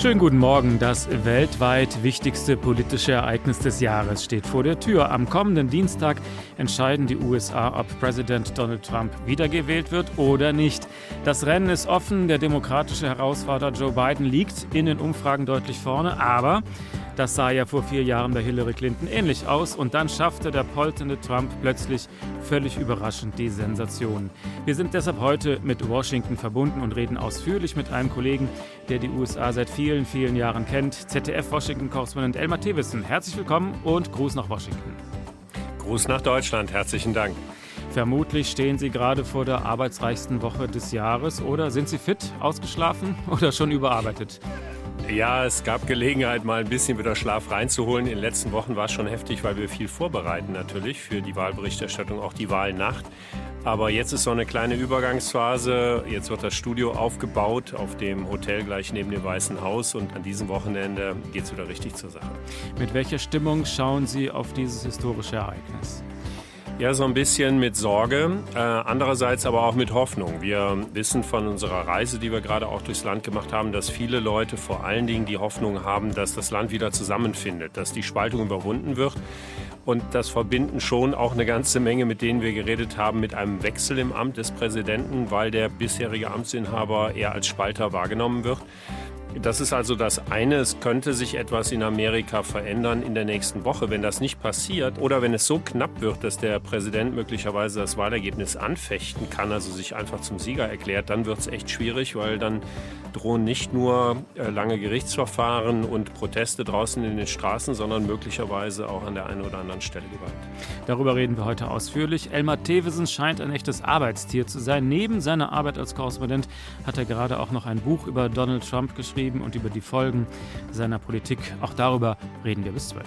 Schönen guten Morgen. Das weltweit wichtigste politische Ereignis des Jahres steht vor der Tür. Am kommenden Dienstag entscheiden die USA, ob Präsident Donald Trump wiedergewählt wird oder nicht. Das Rennen ist offen. Der demokratische Herausforderer Joe Biden liegt in den Umfragen deutlich vorne. Aber das sah ja vor vier Jahren bei Hillary Clinton ähnlich aus. Und dann schaffte der polternde Trump plötzlich völlig überraschend die Sensation. Wir sind deshalb heute mit Washington verbunden und reden ausführlich mit einem Kollegen, der die USA seit vielen, vielen Jahren kennt, ZDF-Washington-Korrespondent Elmar Thewissen. Herzlich willkommen und Gruß nach Washington. Gruß nach Deutschland, herzlichen Dank. Vermutlich stehen Sie gerade vor der arbeitsreichsten Woche des Jahres oder sind Sie fit, ausgeschlafen oder schon überarbeitet? Ja, es gab Gelegenheit, mal ein bisschen wieder Schlaf reinzuholen. In den letzten Wochen war es schon heftig, weil wir viel vorbereiten natürlich für die Wahlberichterstattung, auch die Wahlnacht. Aber jetzt ist so eine kleine Übergangsphase. Jetzt wird das Studio aufgebaut auf dem Hotel gleich neben dem Weißen Haus und an diesem Wochenende geht es wieder richtig zur Sache. Mit welcher Stimmung schauen Sie auf dieses historische Ereignis? Ja, so ein bisschen mit Sorge, äh, andererseits aber auch mit Hoffnung. Wir wissen von unserer Reise, die wir gerade auch durchs Land gemacht haben, dass viele Leute vor allen Dingen die Hoffnung haben, dass das Land wieder zusammenfindet, dass die Spaltung überwunden wird. Und das verbinden schon auch eine ganze Menge, mit denen wir geredet haben, mit einem Wechsel im Amt des Präsidenten, weil der bisherige Amtsinhaber eher als Spalter wahrgenommen wird. Das ist also das eine. Es könnte sich etwas in Amerika verändern in der nächsten Woche. Wenn das nicht passiert oder wenn es so knapp wird, dass der Präsident möglicherweise das Wahlergebnis anfechten kann, also sich einfach zum Sieger erklärt, dann wird es echt schwierig, weil dann drohen nicht nur äh, lange Gerichtsverfahren und Proteste draußen in den Straßen, sondern möglicherweise auch an der einen oder anderen Stelle Gewalt. Darüber reden wir heute ausführlich. Elmar Thewesen scheint ein echtes Arbeitstier zu sein. Neben seiner Arbeit als Korrespondent hat er gerade auch noch ein Buch über Donald Trump geschrieben und über die Folgen seiner Politik. Auch darüber reden wir bis 12.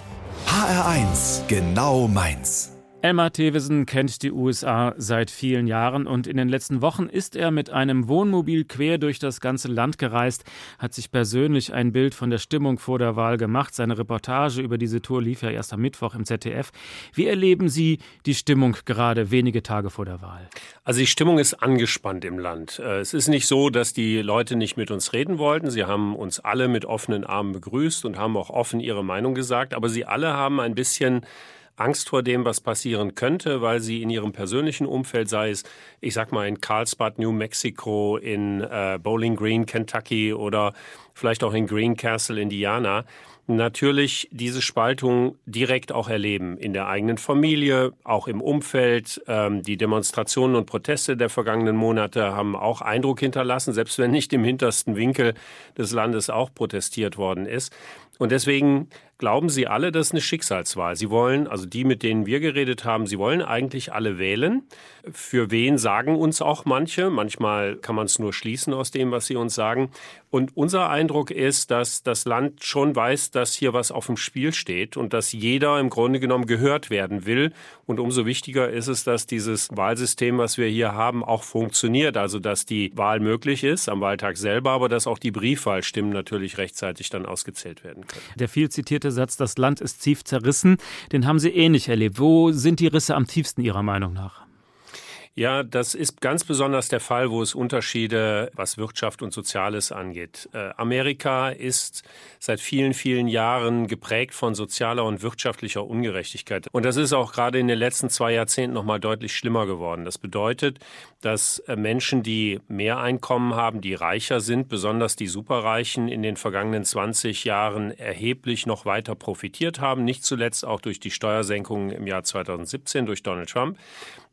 HR1, genau meins. Elmar Thewesen kennt die USA seit vielen Jahren und in den letzten Wochen ist er mit einem Wohnmobil quer durch das ganze Land gereist, hat sich persönlich ein Bild von der Stimmung vor der Wahl gemacht. Seine Reportage über diese Tour lief ja erst am Mittwoch im ZDF. Wie erleben Sie die Stimmung gerade wenige Tage vor der Wahl? Also die Stimmung ist angespannt im Land. Äh, es ist nicht so, dass die Leute nicht mit uns reden wollten. Sie haben uns alle mit offenen Armen begrüßt und haben auch offen ihre Meinung gesagt, aber sie alle haben ein bisschen Angst vor dem, was passieren könnte, weil sie in ihrem persönlichen Umfeld, sei es, ich sag mal, in Carlsbad, New Mexico, in äh, Bowling Green, Kentucky oder vielleicht auch in Greencastle, Indiana, natürlich diese Spaltung direkt auch erleben in der eigenen Familie, auch im Umfeld. Ähm, die Demonstrationen und Proteste der vergangenen Monate haben auch Eindruck hinterlassen, selbst wenn nicht im hintersten Winkel des Landes auch protestiert worden ist. Und deswegen glauben Sie alle, das ist eine Schicksalswahl. Sie wollen, also die, mit denen wir geredet haben, Sie wollen eigentlich alle wählen. Für wen sagen uns auch manche. Manchmal kann man es nur schließen aus dem, was Sie uns sagen. Und unser Eindruck ist, dass das Land schon weiß, dass hier was auf dem Spiel steht und dass jeder im Grunde genommen gehört werden will. Und umso wichtiger ist es, dass dieses Wahlsystem, was wir hier haben, auch funktioniert. Also, dass die Wahl möglich ist am Wahltag selber, aber dass auch die Briefwahlstimmen natürlich rechtzeitig dann ausgezählt werden können. Der viel zitierte Satz, das Land ist tief zerrissen, den haben Sie ähnlich erlebt. Wo sind die Risse am tiefsten Ihrer Meinung nach? Ja, das ist ganz besonders der Fall, wo es Unterschiede, was Wirtschaft und Soziales angeht. Äh, Amerika ist seit vielen, vielen Jahren geprägt von sozialer und wirtschaftlicher Ungerechtigkeit. Und das ist auch gerade in den letzten zwei Jahrzehnten noch mal deutlich schlimmer geworden. Das bedeutet, dass äh, Menschen, die mehr Einkommen haben, die reicher sind, besonders die Superreichen, in den vergangenen 20 Jahren erheblich noch weiter profitiert haben. Nicht zuletzt auch durch die Steuersenkungen im Jahr 2017 durch Donald Trump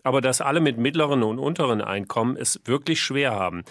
aber dass alle mit mittleren und unteren Einkommen es wirklich schwer haben.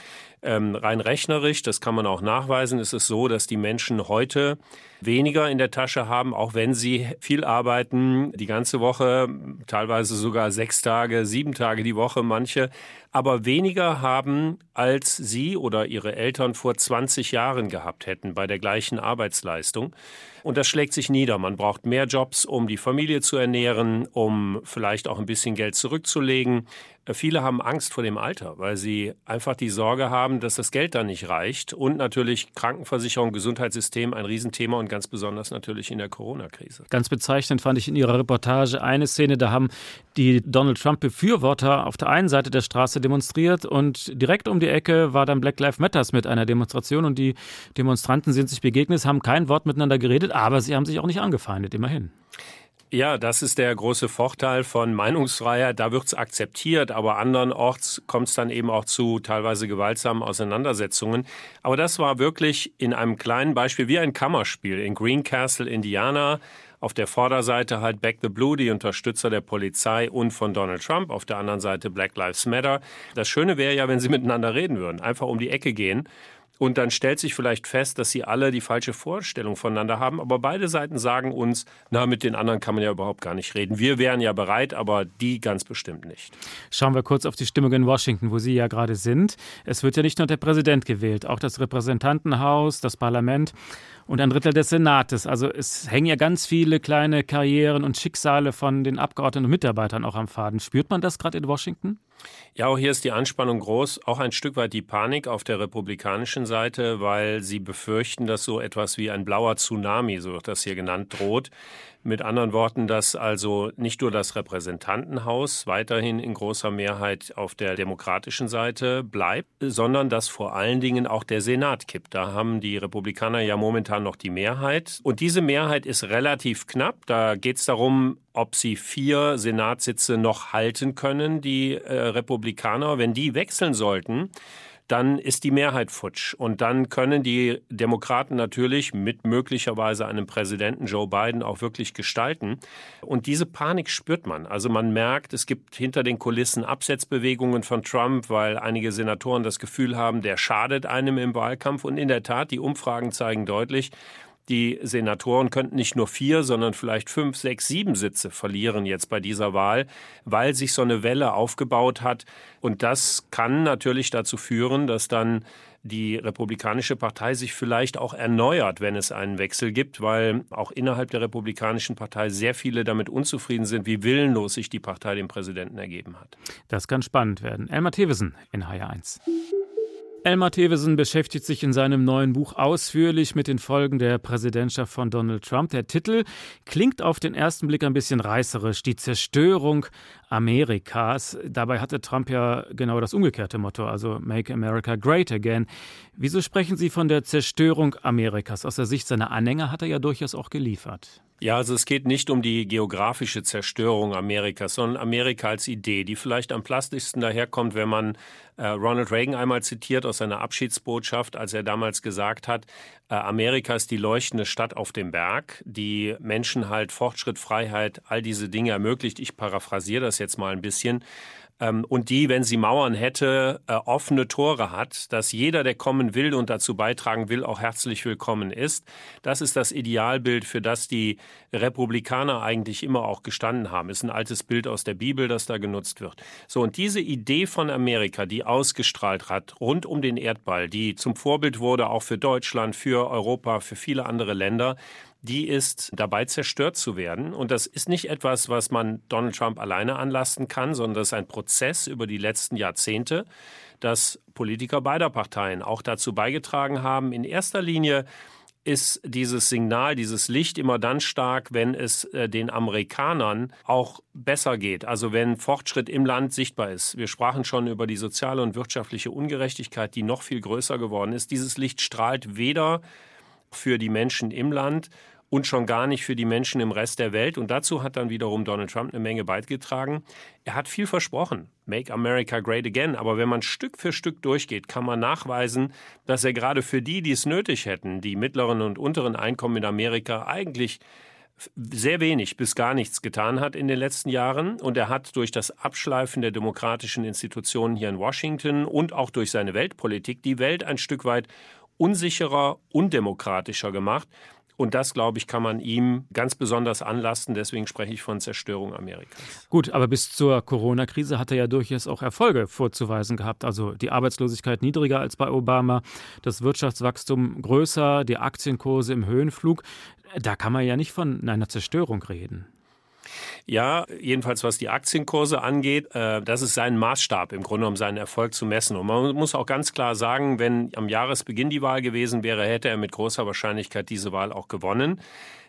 Ähm, rein rechnerisch, das kann man auch nachweisen, ist es so, dass die Menschen heute weniger in der Tasche haben, auch wenn sie viel arbeiten, die ganze Woche, teilweise sogar sechs Tage, sieben Tage die Woche manche, aber weniger haben, als sie oder ihre Eltern vor 20 Jahren gehabt hätten bei der gleichen Arbeitsleistung. Und das schlägt sich nieder. Man braucht mehr Jobs, um die Familie zu ernähren, um vielleicht auch ein bisschen Geld zurückzulegen. viele haben Angst vor dem Alter, weil sie einfach die Sorge haben, dass das Geld da nicht reicht. Und natürlich Krankenversicherung, Gesundheitssystem ein Riesenthema und ganz besonders natürlich in der Corona-Krise. Ganz bezeichnend fand ich in Ihrer Reportage eine Szene, da haben die Donald Trump-Befürworter auf der einen Seite der Straße demonstriert und direkt um die Ecke war dann Black Lives Matters mit einer Demonstration und die Demonstranten sind sich begegnet, haben kein Wort miteinander geredet, aber sie haben sich auch nicht angefeindet, immerhin. Ja, das ist der große Vorteil von Meinungsfreiheit. Da wird es akzeptiert, aber andernorts kommt es dann eben auch zu teilweise gewaltsamen Auseinandersetzungen. Aber das war wirklich in einem kleinen Beispiel wie ein Kammerspiel in Greencastle, Indiana. Auf der Vorderseite halt Back the Blue, die Unterstützer der Polizei und von Donald Trump. Auf der anderen Seite Black Lives Matter. Das Schöne wäre ja, wenn sie miteinander reden würden, einfach um die Ecke gehen und dann stellt sich vielleicht fest, dass sie alle die falsche Vorstellung voneinander haben. Aber beide Seiten sagen uns, na, mit den anderen kann man ja überhaupt gar nicht reden. Wir wären ja bereit, aber die ganz bestimmt nicht. Schauen wir kurz auf die Stimmung in Washington, wo Sie ja gerade sind. Es wird ja nicht nur der Präsident gewählt, auch das Repräsentantenhaus, das Parlament und ein Drittel des Senates. Also es hängen ja ganz viele kleine Karrieren und Schicksale von den Abgeordneten und Mitarbeitern auch am Faden. Spürt man das gerade in Washington? Ja, auch hier ist die Anspannung groß, auch ein Stück weit die Panik auf der republikanischen Seite, weil sie befürchten, dass so etwas wie ein blauer Tsunami, so wird das hier genannt, droht. Mit anderen Worten, dass also nicht nur das Repräsentantenhaus weiterhin in großer Mehrheit auf der demokratischen Seite bleibt, sondern dass vor allen Dingen auch der Senat kippt. Da haben die Republikaner ja momentan noch die Mehrheit. Und diese Mehrheit ist relativ knapp. Da geht es darum, ob sie vier Senatssitze noch halten können, die äh, Republikaner. Wenn die wechseln sollten, dann ist die Mehrheit futsch. Und dann können die Demokraten natürlich mit möglicherweise einem Präsidenten Joe Biden auch wirklich gestalten. Und diese Panik spürt man. Also man merkt, es gibt hinter den Kulissen Absetzbewegungen von Trump, weil einige Senatoren das Gefühl haben, der schadet einem im Wahlkampf. Und in der Tat, die Umfragen zeigen deutlich, die Senatoren könnten nicht nur vier, sondern vielleicht fünf, sechs, sieben Sitze verlieren jetzt bei dieser Wahl, weil sich so eine Welle aufgebaut hat. Und das kann natürlich dazu führen, dass dann die Republikanische Partei sich vielleicht auch erneuert, wenn es einen Wechsel gibt, weil auch innerhalb der Republikanischen Partei sehr viele damit unzufrieden sind, wie willenlos sich die Partei dem Präsidenten ergeben hat. Das kann spannend werden. Elmar Thewesen in HR1. Elmar Thewesen beschäftigt sich in seinem neuen Buch ausführlich mit den Folgen der Präsidentschaft von Donald Trump. Der Titel klingt auf den ersten Blick ein bisschen reißerisch, die Zerstörung Amerikas. Dabei hatte Trump ja genau das umgekehrte Motto, also Make America Great Again. Wieso sprechen Sie von der Zerstörung Amerikas? Aus der Sicht seiner Anhänger hat er ja durchaus auch geliefert. Ja, also es geht nicht um die geografische Zerstörung Amerikas, sondern Amerika als Idee, die vielleicht am plastischsten daherkommt, wenn man äh, Ronald Reagan einmal zitiert aus seiner Abschiedsbotschaft, als er damals gesagt hat, Amerika ist die leuchtende Stadt auf dem Berg, die Menschen halt Fortschritt, Freiheit, all diese Dinge ermöglicht. Ich paraphrasiere das jetzt mal ein bisschen. Ähm, und die, wenn sie Mauern hätte, äh, offene Tore hat, dass jeder, der kommen will und dazu beitragen will, auch herzlich willkommen ist. Das ist das Idealbild, für das die Republikaner eigentlich immer auch gestanden haben. Ist ein altes Bild aus der Bibel, das da genutzt wird. So, und diese Idee von Amerika, die ausgestrahlt hat, rund um den Erdball, die zum Vorbild wurde auch für Deutschland, für Europa, für viele andere Länder, die ist dabei zerstört zu werden. Und das ist nicht etwas, was man Donald Trump alleine anlasten kann, sondern das ist ein Prozess über die letzten Jahrzehnte, dass Politiker beider Parteien auch dazu beigetragen haben, in erster Linie ist dieses Signal, dieses Licht immer dann stark, wenn es äh, den Amerikanern auch besser geht. Also wenn Fortschritt im Land sichtbar ist. Wir sprachen schon über die soziale und wirtschaftliche Ungerechtigkeit, die noch viel größer geworden ist. Dieses Licht strahlt weder für die Menschen im Land und schon gar nicht für die Menschen im Rest der Welt. Und dazu hat dann wiederum Donald Trump eine Menge beigetragen. Er hat viel versprochen. Make America Great Again. Aber wenn man Stück für Stück durchgeht, kann man nachweisen, dass er gerade für die, die es nötig hätten, die mittleren und unteren Einkommen in Amerika, eigentlich sehr wenig bis gar nichts getan hat in den letzten Jahren. Und er hat durch das Abschleifen der demokratischen Institutionen hier in Washington und auch durch seine Weltpolitik die Welt ein Stück weit unsicherer, undemokratischer gemacht. Und das, glaube ich, kann man ihm ganz besonders anlasten. Deswegen spreche ich von Zerstörung Amerikas. Gut, aber bis zur Corona-Krise hat er ja durchaus auch Erfolge vorzuweisen gehabt. Also die Arbeitslosigkeit niedriger als bei Obama, das Wirtschaftswachstum größer, die Aktienkurse im Höhenflug. Da kann man ja nicht von einer Zerstörung reden. Ja, jedenfalls was die Aktienkurse angeht, äh, das ist sein Maßstab im Grunde, um seinen Erfolg zu messen. Und man muss auch ganz klar sagen, wenn am Jahresbeginn die Wahl gewesen wäre, hätte er mit großer Wahrscheinlichkeit diese Wahl auch gewonnen.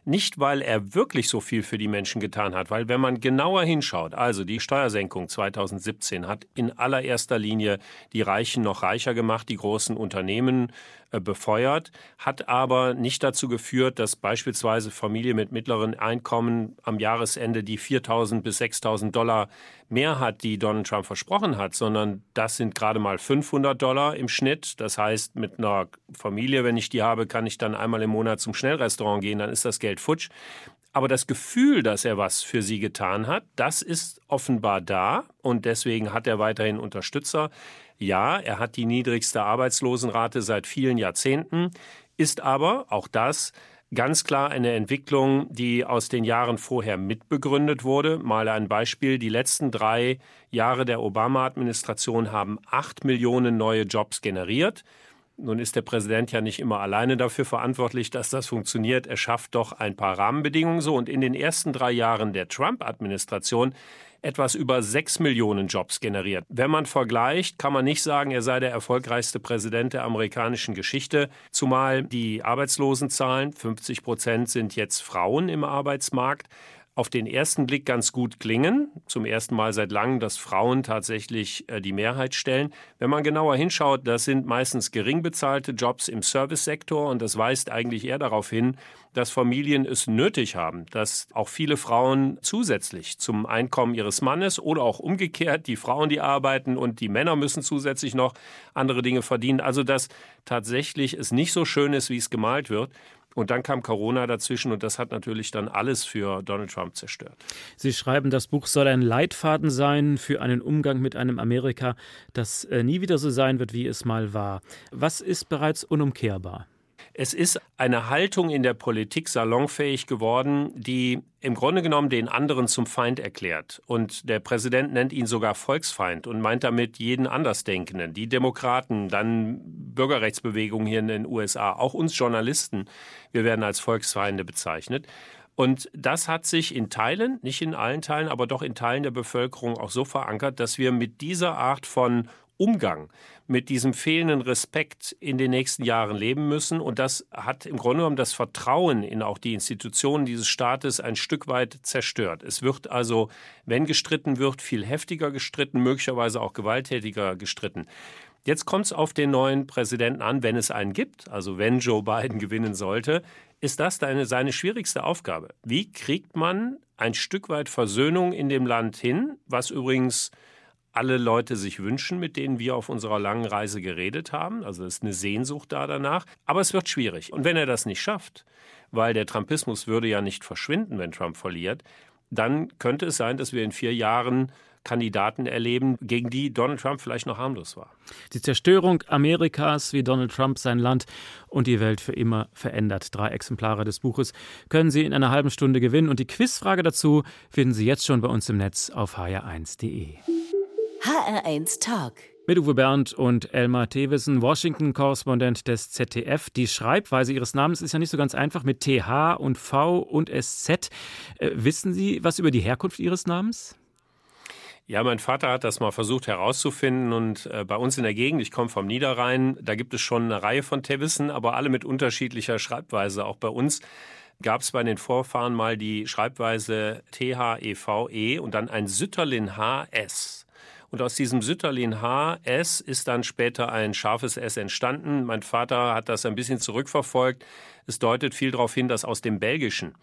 Nicht, weil er wirklich so viel für die Menschen getan hat, weil wenn man genauer hinschaut, also die Steuersenkung 2017 hat in allererster Linie die Reichen noch reicher gemacht, die großen Unternehmen befeuert, hat aber nicht dazu geführt, dass beispielsweise Familie mit mittleren Einkommen am Jahresende die 4.000 bis 6.000 Dollar mehr hat, die Donald Trump versprochen hat, sondern das sind gerade mal 500 Dollar im Schnitt. Das heißt, mit einer Familie, wenn ich die habe, kann ich dann einmal im Monat zum Schnellrestaurant gehen, dann ist das Geld futsch. Aber das Gefühl, dass er was für sie getan hat, das ist offenbar da und deswegen hat er weiterhin Unterstützer. Ja, er hat die niedrigste Arbeitslosenrate seit vielen Jahrzehnten, ist aber, auch das, ganz klar eine Entwicklung, die aus den Jahren vorher mitbegründet wurde. Mal ein Beispiel. Die letzten drei Jahre der Obama-Administration haben acht Millionen neue Jobs generiert. Nun ist der Präsident ja nicht immer alleine dafür verantwortlich, dass das funktioniert. Er schafft doch ein paar Rahmenbedingungen so. Und in den ersten drei Jahren der Trump-Administration etwas über sechs Millionen Jobs generiert. Wenn man vergleicht, kann man nicht sagen, er sei der erfolgreichste Präsident der amerikanischen Geschichte, zumal die Arbeitslosenzahlen, 50 Prozent sind jetzt Frauen im Arbeitsmarkt, auf den ersten Blick ganz gut klingen. Zum ersten Mal seit langem, dass Frauen tatsächlich äh, die Mehrheit stellen. Wenn man genauer hinschaut, das sind meistens gering bezahlte Jobs im Servicesektor und das weist eigentlich eher darauf hin, dass Familien es nötig haben, dass auch viele Frauen zusätzlich zum Einkommen ihres Mannes oder auch umgekehrt die Frauen, die arbeiten und die Männer müssen zusätzlich noch andere Dinge verdienen. Also dass tatsächlich es nicht so schön ist, wie es gemalt wird. Und dann kam Corona dazwischen und das hat natürlich dann alles für Donald Trump zerstört. Sie schreiben, das Buch soll ein Leitfaden sein für einen Umgang mit einem Amerika, das äh, nie wieder so sein wird, wie es mal war. Was ist bereits unumkehrbar? Es ist eine Haltung in der Politik salonfähig geworden, die im Grunde genommen den anderen zum Feind erklärt. Und der Präsident nennt ihn sogar Volksfeind und meint damit jeden Andersdenkenden, die Demokraten, dann Bürgerrechtsbewegungen hier in den USA, auch uns Journalisten. Wir werden als Volksfeinde bezeichnet. Und das hat sich in Teilen, nicht in allen Teilen, aber doch in Teilen der Bevölkerung auch so verankert, dass wir mit dieser Art von Umgang mit diesem fehlenden Respekt in den nächsten Jahren leben müssen. Und das hat im Grunde genommen das Vertrauen in auch die Institutionen dieses Staates ein Stück weit zerstört. Es wird also, wenn gestritten wird, viel heftiger gestritten, möglicherweise auch gewalttätiger gestritten. Jetzt kommt es auf den neuen Präsidenten an, wenn es einen gibt, also wenn Joe Biden gewinnen sollte, ist das deine, seine schwierigste Aufgabe. Wie kriegt man ein Stück weit Versöhnung in dem Land hin, was übrigens alle Leute sich wünschen, mit denen wir auf unserer langen Reise geredet haben. Also es ist eine Sehnsucht da danach. Aber es wird schwierig. Und wenn er das nicht schafft, weil der Trumpismus würde ja nicht verschwinden, wenn Trump verliert, dann könnte es sein, dass wir in vier Jahren Kandidaten erleben, gegen die Donald Trump vielleicht noch harmlos war. Die Zerstörung Amerikas, wie Donald Trump sein Land und die Welt für immer verändert. Drei Exemplare des Buches können Sie in einer halben Stunde gewinnen und die Quizfrage dazu finden Sie jetzt schon bei uns im Netz auf hr1.de. HR1 Talk. Mit Uwe Bernd und Elmar Thewissen, Washington-Korrespondent des ZDF. Die Schreibweise Ihres Namens ist ja nicht so ganz einfach mit TH und V und SZ. Äh, wissen Sie was über die Herkunft Ihres Namens? Ja, mein Vater hat das mal versucht herauszufinden und äh, bei uns in der Gegend, ich komme vom Niederrhein, da gibt es schon eine Reihe von Tewissen, aber alle mit unterschiedlicher Schreibweise. Auch bei uns gab es bei den Vorfahren mal die Schreibweise THEVE e und dann ein Sütterlin HS. Und aus diesem Sütterlin H, S, ist dann später ein scharfes S entstanden. Mein Vater hat das ein bisschen zurückverfolgt. Es deutet viel darauf hin, dass aus dem Belgischen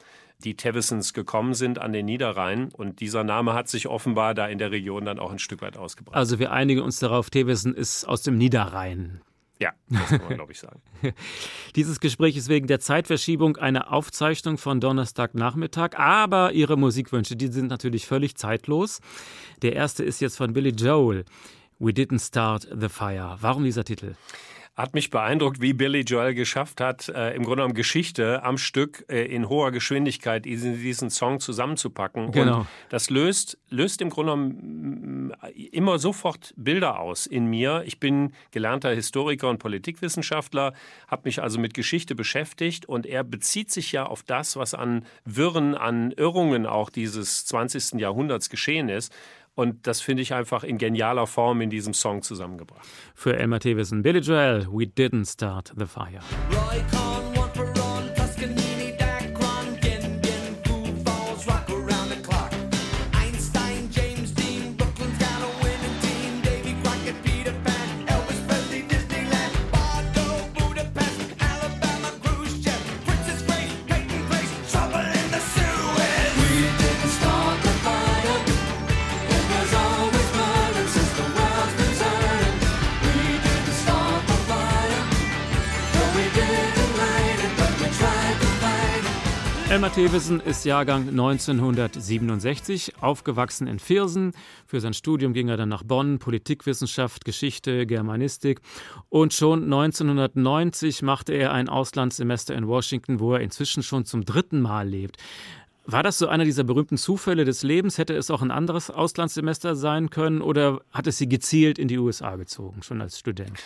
die Tevisons gekommen sind an den Niederrhein. Und dieser Name hat sich offenbar da in der Region dann auch ein Stück weit ausgebreitet. Also wir einigen uns darauf, Tevison ist aus dem Niederrhein. Ja, das kann man, glaube ich, sagen. Dieses Gespräch ist wegen der Zeitverschiebung eine Aufzeichnung von Donnerstagnachmittag, aber Ihre Musikwünsche, die sind natürlich völlig zeitlos. Der erste ist jetzt von Billy Joel. We didn't start the fire. Warum dieser Titel? Hat mich beeindruckt, wie Billy Joel geschafft hat, äh, im Grunde genommen Geschichte am Stück äh, in hoher Geschwindigkeit in diesen Song zusammenzupacken. Genau. Und das löst, löst im Grunde genommen mm, immer sofort Bilder aus in mir. Ich bin gelernter Historiker und Politikwissenschaftler, habe mich also mit Geschichte beschäftigt und er bezieht sich ja auf das, was an Wirren, an Irrungen auch dieses 20. Jahrhunderts geschehen ist. Und das finde ich einfach in genialer Form in diesem Song zusammengebracht. Für Elmar Thewissen, Billy Joel, We Didn't Start the Fire. Elmar Thewissen ist Jahrgang 1967, aufgewachsen in Viersen. Für sein Studium ging er dann nach Bonn, Politikwissenschaft, Geschichte, Germanistik. Und schon 1990 machte er ein Auslandssemester in Washington, wo er inzwischen schon zum dritten Mal lebt. War das so einer dieser berühmten Zufälle des Lebens? Hätte es auch ein anderes Auslandssemester sein können oder hat es Sie gezielt in die USA gezogen, schon als Student?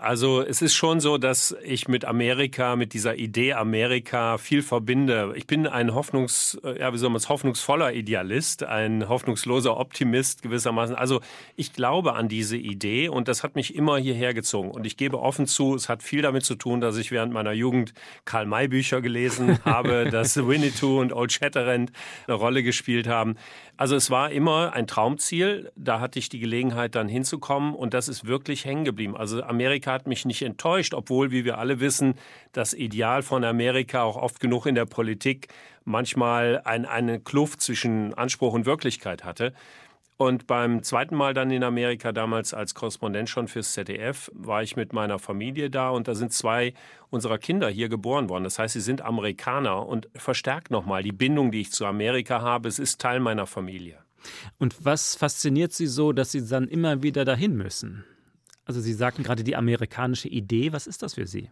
Also es ist schon so, dass ich mit Amerika, mit dieser Idee Amerika viel verbinde. Ich bin ein Hoffnungs, ja, wie soll man es, hoffnungsvoller Idealist, ein hoffnungsloser Optimist gewissermaßen. Also ich glaube an diese Idee und das hat mich immer hierher gezogen. Und ich gebe offen zu, es hat viel damit zu tun, dass ich während meiner Jugend Karl May Bücher gelesen habe, dass Winnetou und Old Shatterhand eine Rolle gespielt haben. Also es war immer ein Traumziel. Da hatte ich die Gelegenheit, dann hinzukommen und das ist wirklich hängen geblieben. Also Amerika hat mich nicht enttäuscht, obwohl, wie wir alle wissen, das Ideal von Amerika auch oft genug in der Politik manchmal ein, eine Kluft zwischen Anspruch und Wirklichkeit hatte. Und beim zweiten Mal dann in Amerika, damals als Korrespondent schon fürs ZDF, war ich mit meiner Familie da und da sind zwei unserer Kinder hier geboren worden. Das heißt, sie sind Amerikaner und verstärkt nochmal die Bindung, die ich zu Amerika habe. Es ist Teil meiner Familie. Und was fasziniert Sie so, dass Sie dann immer wieder dahin müssen? Also Sie sagten gerade die amerikanische Idee. Was ist das für Sie?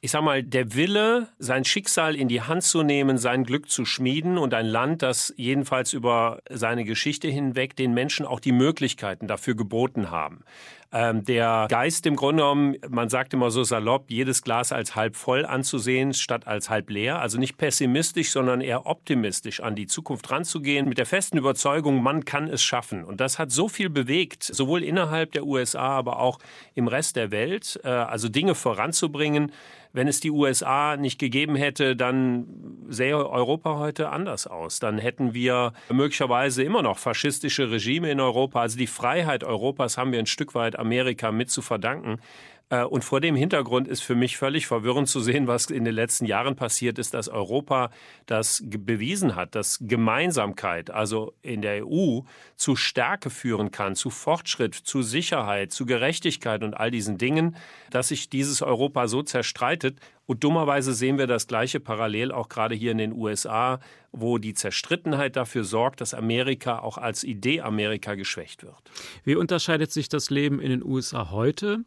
Ich sag mal, der Wille, sein Schicksal in die Hand zu nehmen, sein Glück zu schmieden und ein Land, das jedenfalls über seine Geschichte hinweg den Menschen auch die Möglichkeiten dafür geboten haben. Ähm, der Geist im Grunde genommen, man sagt immer so salopp, jedes Glas als halb voll anzusehen, statt als halb leer. Also nicht pessimistisch, sondern eher optimistisch an die Zukunft ranzugehen, mit der festen Überzeugung, man kann es schaffen. Und das hat so viel bewegt, sowohl innerhalb der USA, aber auch im Rest der Welt, äh, also Dinge voranzubringen, wenn es die USA nicht gegeben hätte, dann sähe Europa heute anders aus. Dann hätten wir möglicherweise immer noch faschistische Regime in Europa. Also die Freiheit Europas haben wir ein Stück weit Amerika mit zu verdanken. Äh, und vor dem Hintergrund ist für mich völlig verwirrend zu sehen, was in den letzten Jahren passiert ist, dass Europa das bewiesen hat, dass Gemeinsamkeit, also in der EU, zu Stärke führen kann, zu Fortschritt, zu Sicherheit, zu Gerechtigkeit und all diesen Dingen, dass sich dieses Europa so zerstreitet. Und dummerweise sehen wir das Gleiche parallel auch gerade hier in den USA, wo die Zerstrittenheit dafür sorgt, dass Amerika auch als Idee Amerika geschwächt wird. Wie unterscheidet sich das Leben in den USA heute?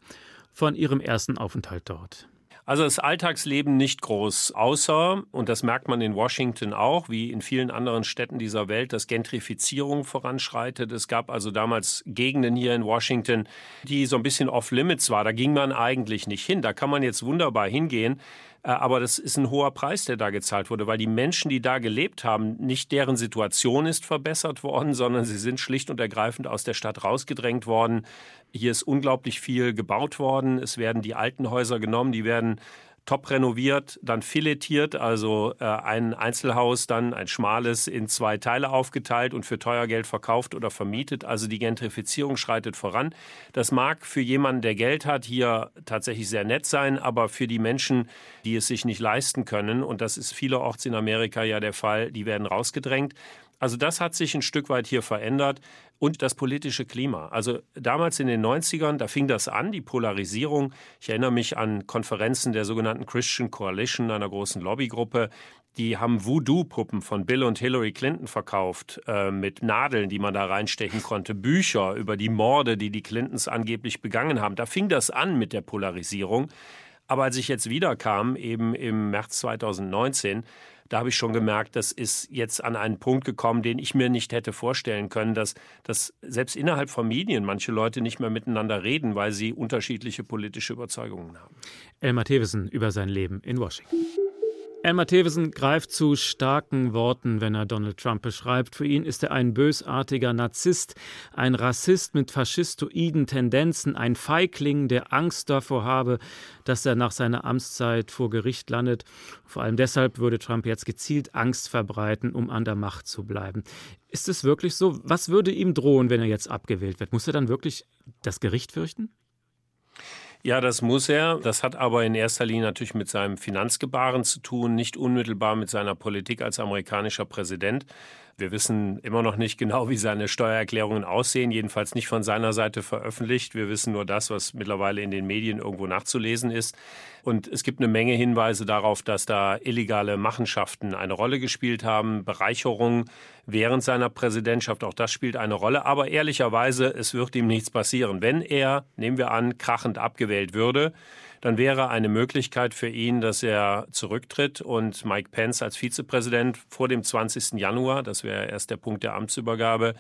Von Ihrem ersten Aufenthalt dort? Also das Alltagsleben nicht groß, außer, und das merkt man in Washington auch, wie in vielen anderen Städten dieser Welt, dass Gentrifizierung voranschreitet. Es gab also damals Gegenden hier in Washington, die so ein bisschen off-limits war. Da ging man eigentlich nicht hin. Da kann man jetzt wunderbar hingehen. Äh, aber das ist ein hoher Preis, der da gezahlt wurde, weil die Menschen, die da gelebt haben, nicht deren Situation ist verbessert worden, sondern sie sind schlicht und ergreifend aus der Stadt rausgedrängt worden. Hier ist unglaublich viel gebaut worden. Es werden die alten Häuser genommen, die werden top renoviert, dann filetiert, also äh, ein Einzelhaus dann ein schmales in zwei Teile aufgeteilt und für teuer Geld verkauft oder vermietet. Also die Gentrifizierung schreitet voran. Das mag für jemanden, der Geld hat, hier tatsächlich sehr nett sein, aber für die Menschen, die es sich nicht leisten können, und das ist vielerorts in Amerika ja der Fall, die werden rausgedrängt. Also das hat sich ein Stück weit hier verändert und das politische Klima. Also damals in den 90ern, da fing das an, die Polarisierung. Ich erinnere mich an Konferenzen der sogenannten Christian Coalition, einer großen Lobbygruppe. Die haben Voodoo-Puppen von Bill und Hillary Clinton verkauft, äh, mit Nadeln, die man da reinstechen konnte, Bücher über die Morde, die die Clintons angeblich begangen haben. Da fing das an mit der Polarisierung. Aber als ich jetzt wiederkam, eben im März 2019, da habe ich schon gemerkt, das ist jetzt an einen Punkt gekommen, den ich mir nicht hätte vorstellen können, dass, dass selbst innerhalb Familien manche Leute nicht mehr miteinander reden, weil sie unterschiedliche politische Überzeugungen haben. Elmar Thewesen über sein Leben in Washington. Elmar Thewesen greift zu starken Worten, wenn er Donald Trump beschreibt. Für ihn ist er ein bösartiger Narzisst, ein Rassist mit faschistoiden Tendenzen, ein Feigling, der Angst davor habe, dass er nach seiner Amtszeit vor Gericht landet. Vor allem deshalb würde Trump jetzt gezielt Angst verbreiten, um an der Macht zu bleiben. Ist es wirklich so? Was würde ihm drohen, wenn er jetzt abgewählt wird? Muss er dann wirklich das Gericht fürchten? Ja, das muss er. Das hat aber in erster Linie natürlich mit seinem Finanzgebaren zu tun, nicht unmittelbar mit seiner Politik als amerikanischer Präsident. Wir wissen immer noch nicht genau, wie seine Steuererklärungen aussehen, jedenfalls nicht von seiner Seite veröffentlicht. Wir wissen nur das, was mittlerweile in den Medien irgendwo nachzulesen ist. Und es gibt eine Menge Hinweise darauf, dass da illegale Machenschaften eine Rolle gespielt haben, Bereicherung während seiner Präsidentschaft, auch das spielt eine Rolle. Aber ehrlicherweise, es wird ihm nichts passieren. Wenn er, nehmen wir an, krachend abgewählt würde, dann wäre eine Möglichkeit für ihn, dass er zurücktritt und Mike Pence als Vizepräsident vor dem 20. Januar, das wäre erst der Punkt der Amtsübergabe,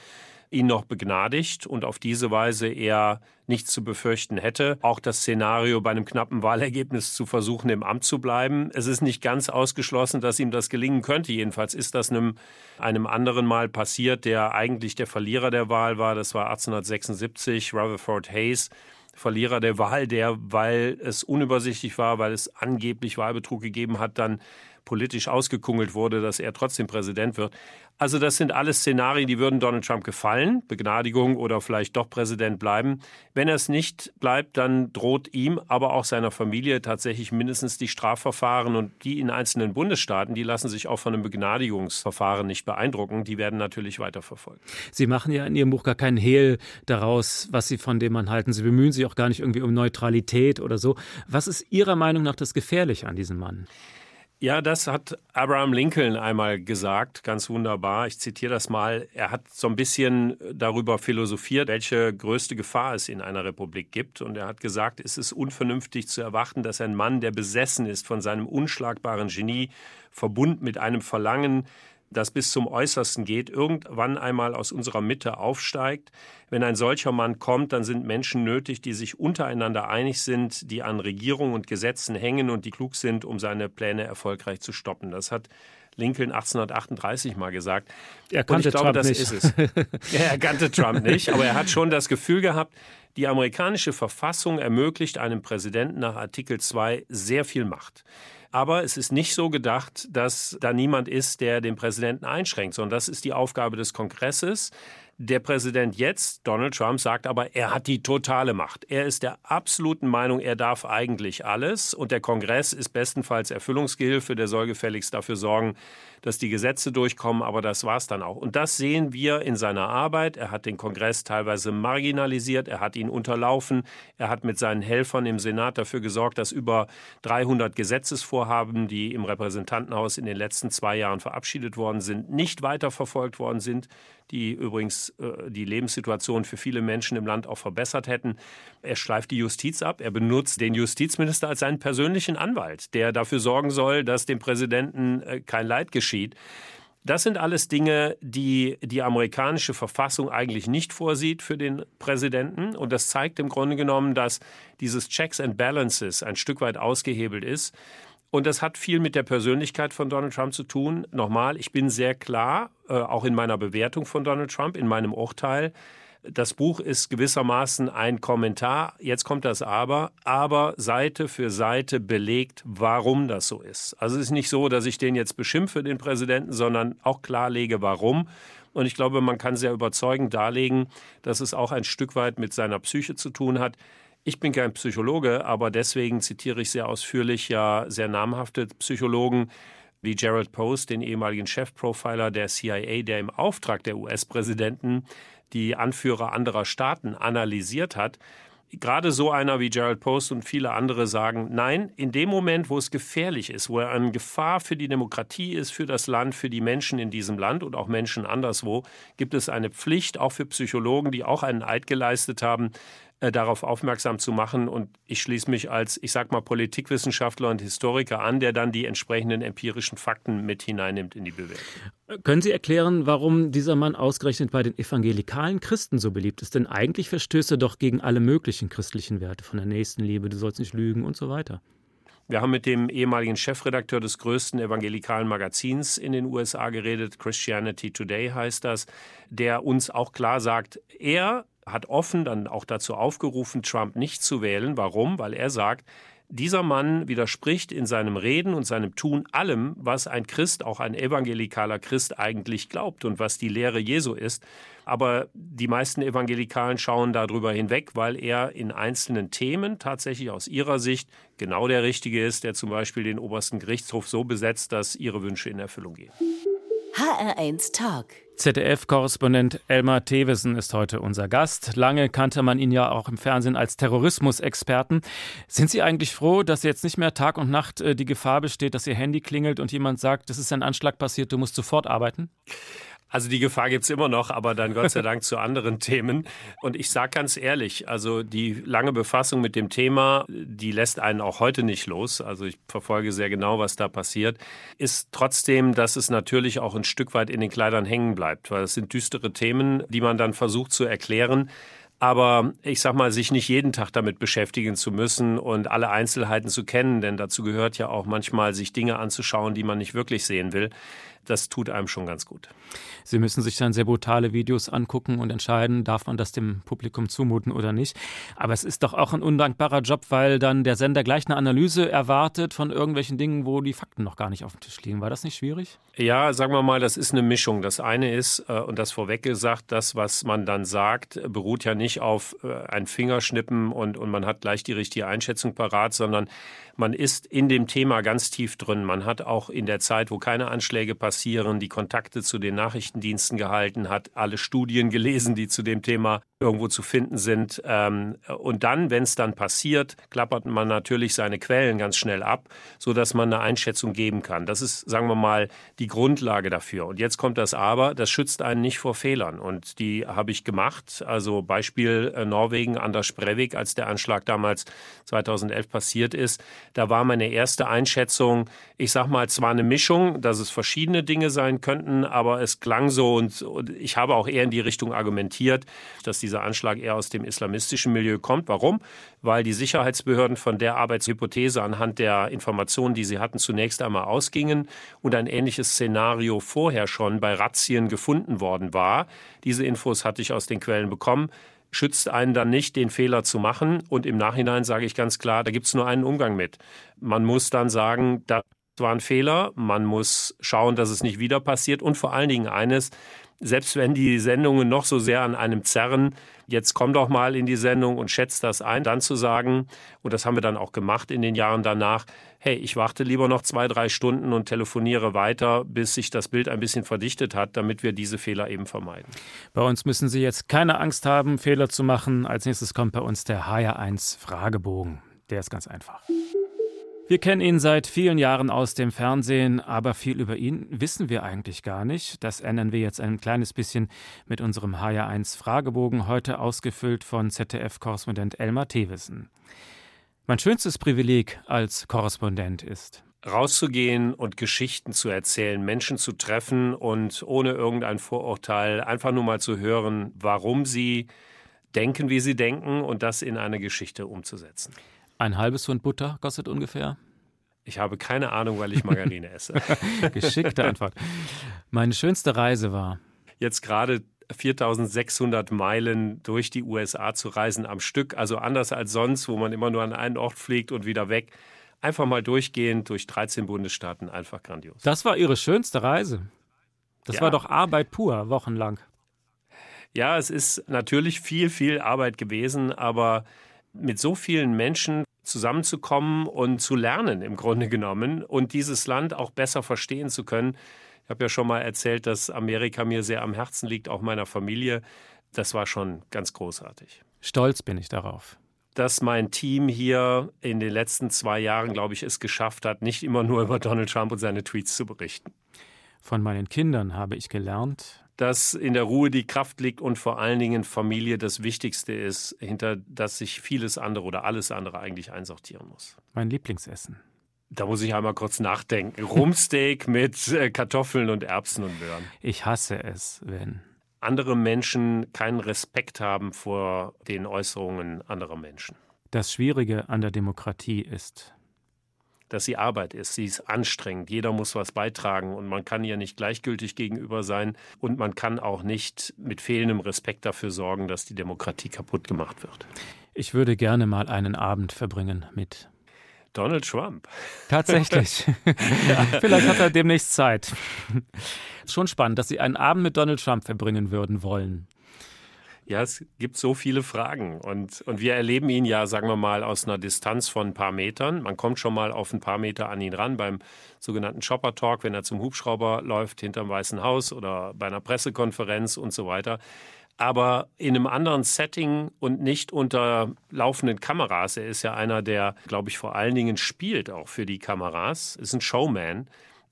ihn noch begnadigt und auf diese Weise er nichts zu befürchten hätte. Auch das Szenario, bei einem knappen Wahlergebnis zu versuchen, im Amt zu bleiben. Es ist nicht ganz ausgeschlossen, dass ihm das gelingen könnte. Jedenfalls ist das einem, einem anderen Mal passiert, der eigentlich der Verlierer der Wahl war. Das war 1876, Rutherford Hayes Verlierer der Wahl, der, weil es unübersichtlich war, weil es angeblich Wahlbetrug gegeben hat, dann politisch ausgekungelt wurde, dass er trotzdem Präsident wird. Also das sind alles Szenarien, die würden Donald Trump gefallen, Begnadigung oder vielleicht doch Präsident bleiben. Wenn er es nicht bleibt, dann droht ihm, aber auch seiner Familie tatsächlich mindestens die Strafverfahren und die in einzelnen Bundesstaaten, die lassen sich auch von einem Begnadigungsverfahren nicht beeindrucken, die werden natürlich weiterverfolgt. Sie machen ja in Ihrem Buch gar keinen Hehl daraus, was Sie von dem man halten. Sie bemühen sich auch gar nicht irgendwie um Neutralität oder so. Was ist Ihrer Meinung nach das Gefährliche an diesem Mann? Ja, das hat Abraham Lincoln einmal gesagt, ganz wunderbar. Ich zitiere das mal. Er hat so ein bisschen darüber philosophiert, welche größte Gefahr es in einer Republik gibt. Und er hat gesagt, es ist unvernünftig zu erwarten, dass ein Mann, der besessen ist von seinem unschlagbaren Genie, verbunden mit einem Verlangen, das bis zum Äußersten geht, irgendwann einmal aus unserer Mitte aufsteigt. Wenn ein solcher Mann kommt, dann sind Menschen nötig, die sich untereinander einig sind, die an Regierung und Gesetzen hängen und die klug sind, um seine Pläne erfolgreich zu stoppen. Das hat Lincoln 1838 mal gesagt. Er kannte glaube, Trump das nicht. ist es. er kannte Trump nicht, aber er hat schon das Gefühl gehabt, die amerikanische Verfassung ermöglicht einem Präsidenten nach Artikel 2 sehr viel Macht. Aber es ist nicht so gedacht, dass da niemand ist, der den Präsidenten einschränkt, sondern das ist die Aufgabe des Kongresses. Der Präsident jetzt, Donald Trump, sagt aber, er hat die totale Macht. Er ist der absoluten Meinung, er darf eigentlich alles. Und der Kongress ist bestenfalls Erfüllungsgehilfe, der soll gefälligst dafür sorgen, dass die Gesetze durchkommen, aber das war es dann auch. Und das sehen wir in seiner Arbeit. Er hat den Kongress teilweise marginalisiert, er hat ihn unterlaufen, er hat mit seinen Helfern im Senat dafür gesorgt, dass über 300 Gesetzesvorhaben, die im Repräsentantenhaus in den letzten zwei Jahren verabschiedet worden sind, nicht weiterverfolgt worden sind die übrigens äh, die Lebenssituation für viele Menschen im Land auch verbessert hätten. Er schleift die Justiz ab. Er benutzt den Justizminister als seinen persönlichen Anwalt, der dafür sorgen soll, dass dem Präsidenten äh, kein Leid geschieht. Das sind alles Dinge, die die amerikanische Verfassung eigentlich nicht vorsieht für den Präsidenten. Und das zeigt im Grunde genommen, dass dieses Checks and Balances ein Stück weit ausgehebelt ist. Und das hat viel mit der Persönlichkeit von Donald Trump zu tun. Nochmal, ich bin sehr klar, äh, auch in meiner Bewertung von Donald Trump, in meinem Urteil. Das Buch ist gewissermaßen ein Kommentar. Jetzt kommt das Aber, aber Seite für Seite belegt, warum das so ist. Also es ist nicht so, dass ich den jetzt beschimpfe, den Präsidenten, sondern auch klarlege, warum. Und ich glaube, man kann sehr überzeugend darlegen, dass es auch ein Stück weit mit seiner Psyche zu tun hat. Ich bin kein Psychologe, aber deswegen zitiere ich sehr ausführlich ja sehr namhafte Psychologen. wie Gerald Post, den ehemaligen Chefprofiler der CIA, der im Auftrag der US-Präsidenten die Anführer anderer Staaten analysiert hat, gerade so einer wie Gerald Post und viele andere sagen, nein, in dem Moment, wo es gefährlich ist, wo er eine Gefahr für die Demokratie ist, für das Land, für die Menschen in diesem Land und auch Menschen anderswo, gibt es eine Pflicht, auch für Psychologen, die auch einen Eid geleistet haben, äh, darauf aufmerksam zu machen. Und ich schließe mich als, ich sag mal, Politikwissenschaftler und Historiker an, der dann die entsprechenden empirischen Fakten mit hineinnimmt in die Bewertung. Können Sie erklären, warum dieser Mann ausgerechnet bei den evangelikalen Christen so beliebt ist? Denn eigentlich verstößt er doch gegen alle möglichen christlichen Werte von der Nächstenliebe, du sollst nicht lügen und so weiter. Wir haben mit dem ehemaligen Chefredakteur des größten evangelikalen Magazins in den USA geredet, Christianity Today heißt das, der uns auch klar sagt, er hat offen dann auch dazu aufgerufen, Trump nicht zu wählen. Warum? Weil er sagt, dieser Mann widerspricht in seinem Reden und seinem Tun allem, was ein Christ, auch ein evangelikaler Christ eigentlich glaubt und was die Lehre Jesu ist. Aber die meisten Evangelikalen schauen darüber hinweg, weil er in einzelnen Themen tatsächlich aus ihrer Sicht genau der Richtige ist, der zum Beispiel den obersten Gerichtshof so besetzt, dass ihre Wünsche in Erfüllung gehen. HR1 Talk. ZDF-Korrespondent Elmar Thewesen ist heute unser Gast. Lange kannte man ihn ja auch im Fernsehen als Terrorismusexperten. Sind Sie eigentlich froh, dass jetzt nicht mehr Tag und Nacht äh, die Gefahr besteht, dass Ihr Handy klingelt und jemand sagt, es ist ein Anschlag passiert, du musst sofort arbeiten? Also die Gefahr gibt's immer noch, aber dann Gott sei Dank zu anderen Themen. Und ich sage ganz ehrlich, also die lange Befassung mit dem Thema, die lässt einen auch heute nicht los. Also ich verfolge sehr genau, was da passiert. Ist trotzdem, dass es natürlich auch ein Stück weit in den Kleidern hängen bleibt, weil es sind düstere Themen, die man dann versucht zu erklären aber ich sag mal, sich nicht jeden Tag damit beschäftigen zu müssen und alle Einzelheiten zu kennen, denn dazu gehört ja auch manchmal, sich Dinge anzuschauen, die man nicht wirklich sehen will das tut einem schon ganz gut. Sie müssen sich dann sehr brutale Videos angucken und entscheiden, darf man das dem Publikum zumuten oder nicht. Aber es ist doch auch ein undankbarer Job, weil dann der Sender gleich eine Analyse erwartet von irgendwelchen Dingen, wo die Fakten noch gar nicht auf dem Tisch liegen. War das nicht schwierig? Ja, sagen wir mal, das ist eine Mischung. Das eine ist, äh, und das vorweg gesagt, das, was man dann sagt, beruht ja nicht auf äh, ein Fingerschnippen und, und man hat gleich die richtige Einschätzung parat, sondern man ist in dem Thema ganz tief drin. Man hat auch in der Zeit, wo keine Anschläge passieren, die Kontakte zu den Nachrichtendiensten gehalten, hat alle Studien gelesen, die zu dem Thema irgendwo zu finden sind. Ähm, und dann, wenn es dann passiert, klappert man natürlich seine Quellen ganz schnell ab, so dass man eine Einschätzung geben kann. Das ist, sagen wir mal, die Grundlage dafür. Und jetzt kommt das Aber, das schützt einen nicht vor Fehlern. Und die habe ich gemacht. Also Beispiel äh, Norwegen, Anders Breivik, als der Anschlag damals 2011 passiert ist. Da war meine erste Einschätzung, ich sag mal, zwar eine Mischung, dass es verschiedene Dinge sein könnten, aber es klang so und, und ich habe auch eher in die Richtung argumentiert, dass dieser Anschlag eher aus dem islamistischen Milieu kommt. Warum? Weil die Sicherheitsbehörden von der Arbeitshypothese anhand der Informationen, die sie hatten, zunächst einmal ausgingen und ein ähnliches Szenario vorher schon bei Razzien gefunden worden war. Diese Infos hatte ich aus den Quellen bekommen schützt einen dann nicht, den Fehler zu machen. Und im Nachhinein sage ich ganz klar, da gibt es nur einen Umgang mit. Man muss dann sagen, das war ein Fehler. Man muss schauen, dass es nicht wieder passiert. Und vor allen Dingen eines, selbst wenn die Sendungen noch so sehr an einem zerren, jetzt komm doch mal in die Sendung und schätzt das ein, dann zu sagen, und das haben wir dann auch gemacht in den Jahren danach, hey, ich warte lieber noch zwei, drei Stunden und telefoniere weiter, bis sich das Bild ein bisschen verdichtet hat, damit wir diese Fehler eben vermeiden. Bei uns müssen Sie jetzt keine Angst haben, Fehler zu machen. Als nächstes kommt bei uns der HR1 Fragebogen. Der ist ganz einfach. Wir kennen ihn seit vielen Jahren aus dem Fernsehen, aber viel über ihn wissen wir eigentlich gar nicht. Das ändern wir jetzt ein kleines bisschen mit unserem HR1 Fragebogen, heute ausgefüllt von ZDF-Korrespondent Elmar Thewissen. Mein schönstes Privileg als Korrespondent ist, rauszugehen und Geschichten zu erzählen, Menschen zu treffen und ohne irgendein Vorurteil einfach nur mal zu hören, warum sie denken, wie sie denken und das in eine Geschichte umzusetzen. Ein halbes Pfund Butter kostet ungefähr? Ich habe keine Ahnung, weil ich Margarine esse. Geschickte Antwort. Meine schönste Reise war. Jetzt gerade 4600 Meilen durch die USA zu reisen am Stück, also anders als sonst, wo man immer nur an einen Ort fliegt und wieder weg. Einfach mal durchgehend durch 13 Bundesstaaten, einfach grandios. Das war Ihre schönste Reise. Das ja. war doch Arbeit pur, wochenlang. Ja, es ist natürlich viel, viel Arbeit gewesen, aber mit so vielen Menschen zusammenzukommen und zu lernen im Grunde genommen und dieses Land auch besser verstehen zu können. Ich habe ja schon mal erzählt, dass Amerika mir sehr am Herzen liegt, auch meiner Familie. Das war schon ganz großartig. Stolz bin ich darauf dass mein Team hier in den letzten zwei Jahren, glaube ich, es geschafft hat, nicht immer nur über Donald Trump und seine Tweets zu berichten. Von meinen Kindern habe ich gelernt, dass in der Ruhe die Kraft liegt und vor allen Dingen Familie das Wichtigste ist, hinter das sich vieles andere oder alles andere eigentlich einsortieren muss. Mein Lieblingsessen. Da muss ich einmal kurz nachdenken. Rumsteak mit äh, Kartoffeln und Erbsen und Möhren. Ich hasse es, wenn andere Menschen keinen Respekt haben vor den Äußerungen anderer Menschen. Das Schwierige an der Demokratie ist, dass sie Arbeit ist. Sie ist anstrengend. Jeder muss was beitragen und man kann ihr nicht gleichgültig gegenüber sein und man kann auch nicht mit fehlendem Respekt dafür sorgen, dass die Demokratie kaputt gemacht wird. Ich würde gerne mal einen Abend verbringen mit Donald Trump. Tatsächlich. ja. Vielleicht hat er demnächst Zeit. Schon spannend, dass Sie einen Abend mit Donald Trump verbringen würden wollen. Ja, es gibt so viele Fragen und, und wir erleben ihn ja, sagen wir mal, aus einer Distanz von ein paar Metern. Man kommt schon mal auf ein paar Meter an ihn ran beim sogenannten Chopper Talk, wenn er zum Hubschrauber läuft hinterm Weißen Haus oder bei einer Pressekonferenz und so weiter aber in einem anderen Setting und nicht unter laufenden Kameras. Er ist ja einer, der, glaube ich, vor allen Dingen spielt auch für die Kameras, ist ein Showman.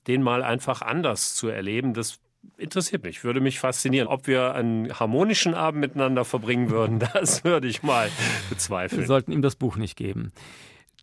Den mal einfach anders zu erleben, das interessiert mich, würde mich faszinieren. Ob wir einen harmonischen Abend miteinander verbringen würden, das würde ich mal bezweifeln. Wir sollten ihm das Buch nicht geben.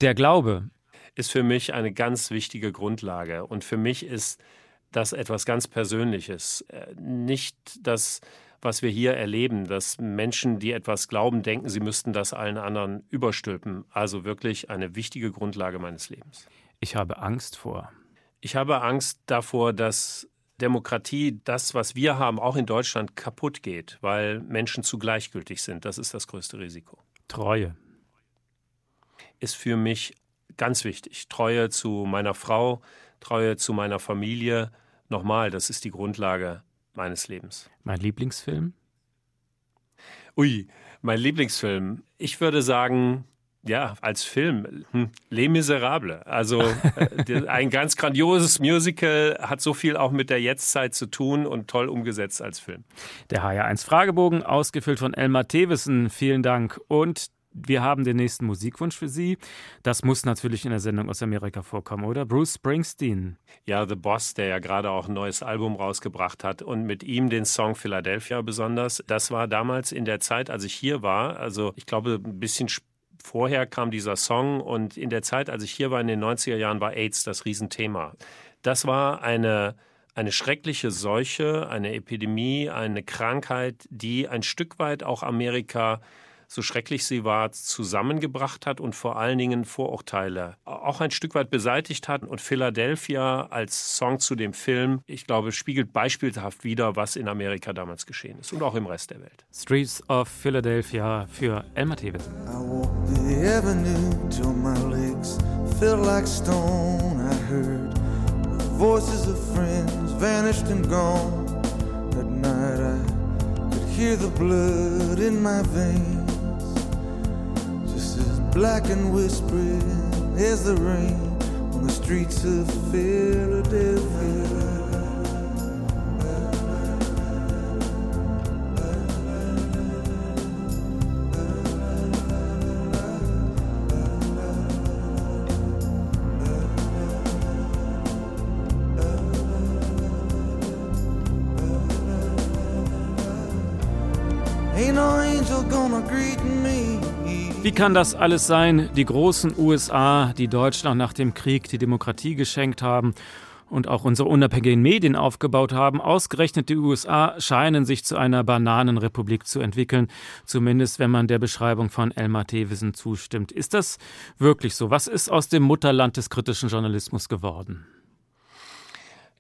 Der Glaube ist für mich eine ganz wichtige Grundlage. Und für mich ist das etwas ganz Persönliches. Äh, nicht das was wir hier erleben, dass Menschen, die etwas glauben, denken, sie müssten das allen anderen überstülpen. Also wirklich eine wichtige Grundlage meines Lebens. Ich habe Angst vor. Ich habe Angst davor, dass Demokratie, das, was wir haben, auch in Deutschland kaputt geht, weil Menschen zu gleichgültig sind. Das ist das größte Risiko. Treue ist für mich ganz wichtig. Treue zu meiner Frau, Treue zu meiner Familie. Nochmal, das ist die Grundlage meines Lebens. Mein Lieblingsfilm? Ui, mein Lieblingsfilm. Ich würde sagen, ja, als Film, hm, Les Miserables. Also äh, ein ganz grandioses Musical, hat so viel auch mit der Jetztzeit zu tun und toll umgesetzt als Film. Der HR1 Fragebogen, ausgefüllt von Elmar Thewissen. Vielen Dank. Und wir haben den nächsten Musikwunsch für Sie. Das muss natürlich in der Sendung aus Amerika vorkommen, oder? Bruce Springsteen. Ja, The Boss, der ja gerade auch ein neues Album rausgebracht hat und mit ihm den Song Philadelphia besonders. Das war damals in der Zeit, als ich hier war, also ich glaube ein bisschen vorher kam dieser Song und in der Zeit, als ich hier war in den 90er Jahren, war AIDS das Riesenthema. Das war eine eine schreckliche Seuche, eine Epidemie, eine Krankheit, die ein Stück weit auch Amerika so schrecklich sie war, zusammengebracht hat und vor allen Dingen Vorurteile auch ein Stück weit beseitigt hat. Und Philadelphia als Song zu dem Film, ich glaube, spiegelt beispielhaft wider, was in Amerika damals geschehen ist und auch im Rest der Welt. Streets of Philadelphia für Elmar Tevis. Voices of friends vanished and gone. At night I could hear the blood in my veins. Black and whispering as the rain on the streets of Philadelphia. Wie kann das alles sein? Die großen USA, die Deutschland nach dem Krieg die Demokratie geschenkt haben und auch unsere unabhängigen Medien aufgebaut haben, ausgerechnet die USA scheinen sich zu einer Bananenrepublik zu entwickeln, zumindest wenn man der Beschreibung von Elmar Thewissen zustimmt. Ist das wirklich so? Was ist aus dem Mutterland des kritischen Journalismus geworden?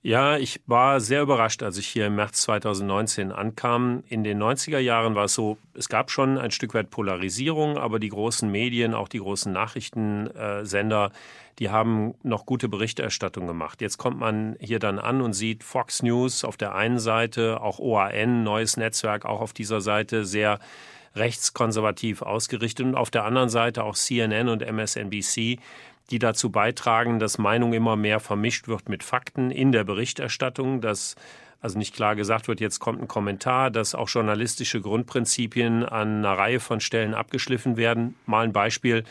Ja, ich war sehr überrascht, als ich hier im März 2019 ankam. In den 90er Jahren war es so, es gab schon ein Stück weit Polarisierung, aber die großen Medien, auch die großen Nachrichtensender, die haben noch gute Berichterstattung gemacht. Jetzt kommt man hier dann an und sieht Fox News auf der einen Seite, auch OAN, neues Netzwerk, auch auf dieser Seite sehr rechtskonservativ ausgerichtet und auf der anderen Seite auch CNN und MSNBC, die dazu beitragen, dass Meinung immer mehr vermischt wird mit Fakten in der Berichterstattung, dass also nicht klar gesagt wird, jetzt kommt ein Kommentar, dass auch journalistische Grundprinzipien an einer Reihe von Stellen abgeschliffen werden. Mal ein Beispiel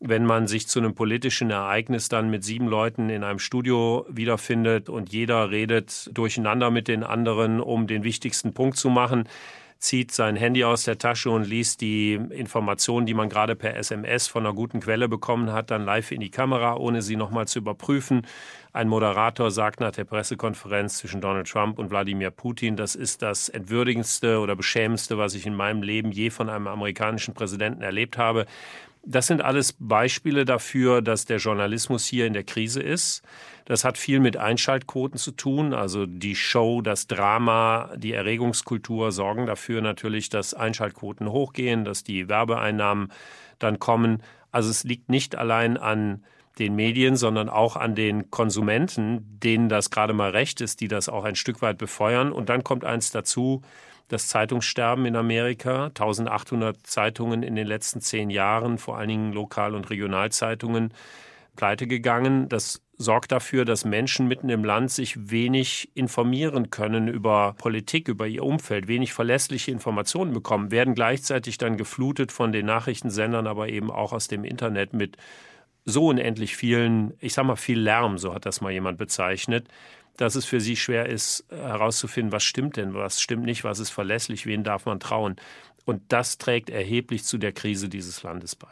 wenn man sich zu einem politischen Ereignis dann mit sieben Leuten in einem Studio wiederfindet und jeder redet durcheinander mit den anderen, um den wichtigsten Punkt zu machen, zieht sein Handy aus der Tasche und liest die Informationen, die man gerade per SMS von einer guten Quelle bekommen hat, dann live in die Kamera, ohne sie nochmal zu überprüfen. Ein Moderator sagt nach der Pressekonferenz zwischen Donald Trump und Wladimir Putin, das ist das entwürdigendste oder beschämendste, was ich in meinem Leben je von einem amerikanischen Präsidenten erlebt habe. Das sind alles Beispiele dafür, dass der Journalismus hier in der Krise ist. Das hat viel mit Einschaltquoten zu tun. Also die Show, das Drama, die Erregungskultur sorgen dafür natürlich, dass Einschaltquoten hochgehen, dass die Werbeeinnahmen dann kommen. Also es liegt nicht allein an den Medien, sondern auch an den Konsumenten, denen das gerade mal recht ist, die das auch ein Stück weit befeuern. Und dann kommt eins dazu, das Zeitungssterben in Amerika. 1800 Zeitungen in den letzten zehn Jahren, vor allen Dingen Lokal- und Regionalzeitungen, pleite gegangen. Das sorgt dafür, dass Menschen mitten im Land sich wenig informieren können über Politik, über ihr Umfeld, wenig verlässliche Informationen bekommen, werden gleichzeitig dann geflutet von den Nachrichtensendern, aber eben auch aus dem Internet mit so unendlich vielen, ich sag mal viel Lärm, so hat das mal jemand bezeichnet, dass es für sie schwer ist, herauszufinden, was stimmt denn, was stimmt nicht, was ist verlässlich, wen darf man trauen. Und das trägt erheblich zu der Krise dieses Landes bei.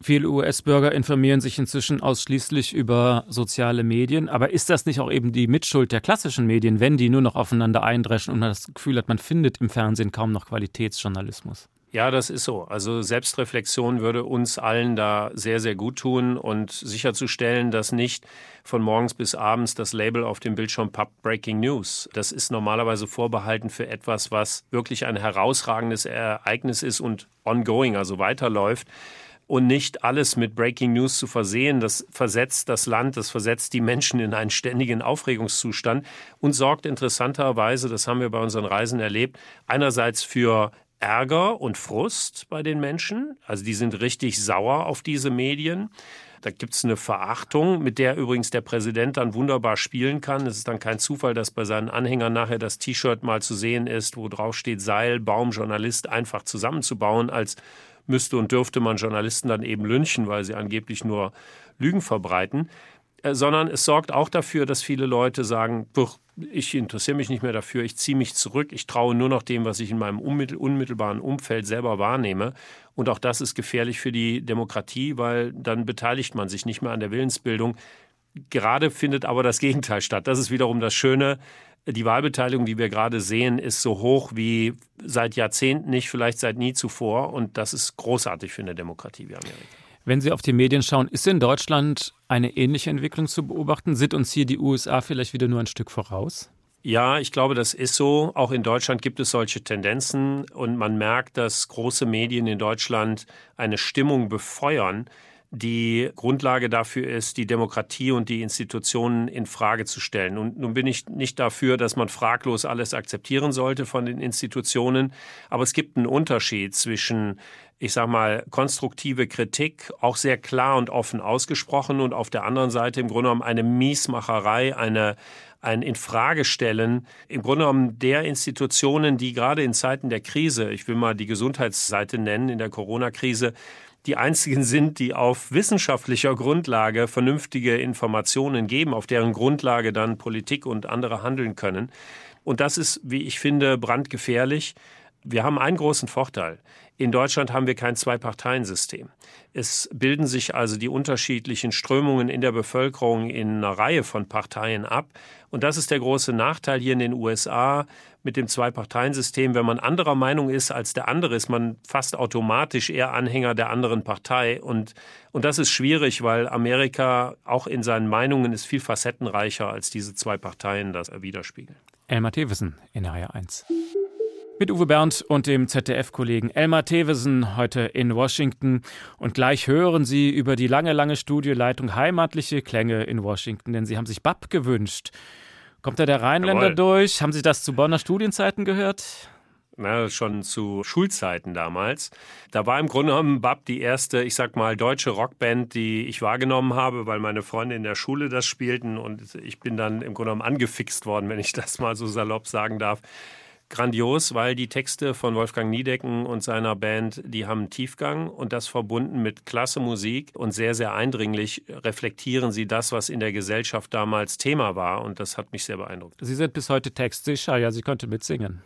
Viele US-Bürger informieren sich inzwischen ausschließlich über soziale Medien. Aber ist das nicht auch eben die Mitschuld der klassischen Medien, wenn die nur noch aufeinander eindreschen und man das Gefühl hat, man findet im Fernsehen kaum noch Qualitätsjournalismus? Ja, das ist so. Also Selbstreflexion würde uns allen da sehr, sehr gut tun und sicherzustellen, dass nicht von morgens bis abends das Label auf dem Bildschirm Pub Breaking News. Das ist normalerweise vorbehalten für etwas, was wirklich ein herausragendes Ereignis ist und ongoing, also weiterläuft und nicht alles mit Breaking News zu versehen. Das versetzt das Land, das versetzt die Menschen in einen ständigen Aufregungszustand und sorgt interessanterweise, das haben wir bei unseren Reisen erlebt, einerseits für Ärger und Frust bei den Menschen. Also die sind richtig sauer auf diese Medien. Da gibt es eine Verachtung, mit der übrigens der Präsident dann wunderbar spielen kann. Es ist dann kein Zufall, dass bei seinen Anhängern nachher das T-Shirt mal zu sehen ist, wo drauf steht Seil, Baum, Journalist, einfach zusammenzubauen, als müsste und dürfte man Journalisten dann eben lynchen, weil sie angeblich nur Lügen verbreiten. Äh, sondern es sorgt auch dafür, dass viele Leute sagen, ich interessiere mich nicht mehr dafür, ich ziehe mich zurück, ich traue nur noch dem, was ich in meinem unmittelbaren Umfeld selber wahrnehme. Und auch das ist gefährlich für die Demokratie, weil dann beteiligt man sich nicht mehr an der Willensbildung. Gerade findet aber das Gegenteil statt. Das ist wiederum das Schöne. Die Wahlbeteiligung, die wir gerade sehen, ist so hoch wie seit Jahrzehnten nicht, vielleicht seit nie zuvor. Und das ist großartig für eine Demokratie wie Amerika. Wenn Sie auf die Medien schauen, ist in Deutschland eine ähnliche Entwicklung zu beobachten? Sind uns hier die USA vielleicht wieder nur ein Stück voraus? Ja, ich glaube, das ist so. Auch in Deutschland gibt es solche Tendenzen und man merkt, dass große Medien in Deutschland eine Stimmung befeuern, die Grundlage dafür ist, die Demokratie und die Institutionen in Frage zu stellen. Und nun bin ich nicht dafür, dass man fraglos alles akzeptieren sollte von den Institutionen, aber es gibt einen Unterschied zwischen ich sag mal, konstruktive Kritik auch sehr klar und offen ausgesprochen und auf der anderen Seite im Grunde genommen eine Miesmacherei, eine, ein Infragestellen im Grunde genommen der Institutionen, die gerade in Zeiten der Krise, ich will mal die Gesundheitsseite nennen, in der Corona-Krise, die einzigen sind, die auf wissenschaftlicher Grundlage vernünftige Informationen geben, auf deren Grundlage dann Politik und andere handeln können. Und das ist, wie ich finde, brandgefährlich. Wir haben einen großen Vorteil. In Deutschland haben wir kein Zwei-Parteien-System. Es bilden sich also die unterschiedlichen Strömungen in der Bevölkerung in einer Reihe von Parteien ab. Und das ist der große Nachteil hier in den USA mit dem Zwei-Parteien-System. Wenn man anderer Meinung ist als der andere, ist man fast automatisch eher Anhänger der anderen Partei. Und, und das ist schwierig, weil Amerika auch in seinen Meinungen ist viel facettenreicher, als diese zwei Parteien das widerspiegeln. Elmar Thewissen in HR1. Mit Uwe Bernd und dem ZDF-Kollegen Elmar Thewesen heute in Washington. Und gleich hören Sie über die lange, lange Studioleitung Heimatliche Klänge in Washington, denn Sie haben sich BAP gewünscht. Kommt da der Rheinländer Jawohl. durch? Haben Sie das zu Bonner Studienzeiten gehört? na, schon zu Schulzeiten damals. Da war im Grunde genommen Bab die erste, ich sag mal, deutsche Rockband, die ich wahrgenommen habe, weil meine Freunde in der Schule das spielten und ich bin dann im Grunde genommen angefixt worden, wenn ich das mal so salopp sagen darf grandios, weil die Texte von Wolfgang Niedecken und seiner Band, die haben Tiefgang und das verbunden mit klasse Musik und sehr, sehr eindringlich reflektieren sie das, was in der Gesellschaft damals Thema war und das hat mich sehr beeindruckt. Sie sind bis heute textsicher, ja, Sie könnten mitsingen.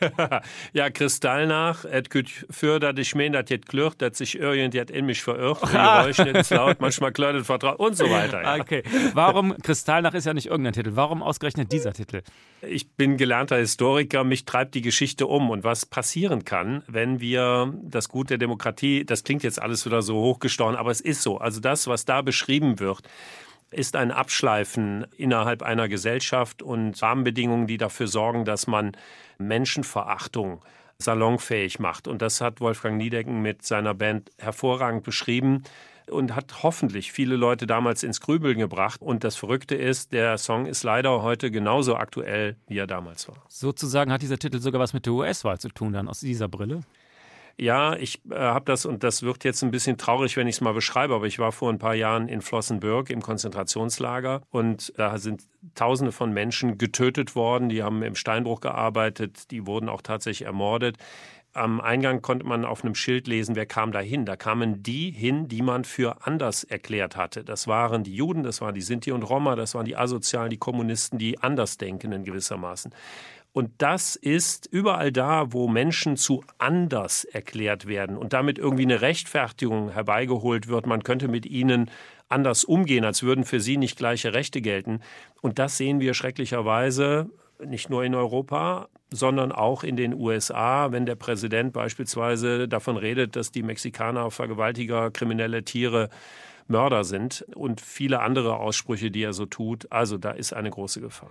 ja, Kristall nach, et küt für, dat ich mein, dat jet klirrt, dat sich irgend jet in mich verirrt, Geräusch laut, manchmal klirrt vertraut und so weiter. Ja. Okay, warum, Kristall nach ist ja nicht irgendein Titel, warum ausgerechnet dieser Titel? Ich bin gelernter Historiker, mich treibt die Geschichte um und was passieren kann, wenn wir das Gut der Demokratie, das klingt jetzt alles wieder so hochgestochen, aber es ist so, also das, was da beschrieben wird, ist ein Abschleifen innerhalb einer Gesellschaft und Rahmenbedingungen, die dafür sorgen, dass man Menschenverachtung salonfähig macht. Und das hat Wolfgang Niedecken mit seiner Band hervorragend beschrieben und hat hoffentlich viele Leute damals ins Grübeln gebracht. Und das Verrückte ist, der Song ist leider heute genauso aktuell, wie er damals war. Sozusagen hat dieser Titel sogar was mit der US-Wahl zu tun, dann aus dieser Brille? Ja, ich äh, habe das und das wird jetzt ein bisschen traurig, wenn ich es mal beschreibe, aber ich war vor ein paar Jahren in Flossenbürg im Konzentrationslager und da sind Tausende von Menschen getötet worden, die haben im Steinbruch gearbeitet, die wurden auch tatsächlich ermordet. Am Eingang konnte man auf einem Schild lesen, wer kam da hin. Da kamen die hin, die man für anders erklärt hatte. Das waren die Juden, das waren die Sinti und Roma, das waren die Asozialen, die Kommunisten, die Andersdenkenden gewissermaßen. Und das ist überall da, wo Menschen zu anders erklärt werden und damit irgendwie eine Rechtfertigung herbeigeholt wird. Man könnte mit ihnen anders umgehen, als würden für sie nicht gleiche Rechte gelten. Und das sehen wir schrecklicherweise nicht nur in Europa, sondern auch in den USA, wenn der Präsident beispielsweise davon redet, dass die Mexikaner Vergewaltiger, kriminelle Tiere, Mörder sind und viele andere Aussprüche, die er so tut. Also da ist eine große Gefahr.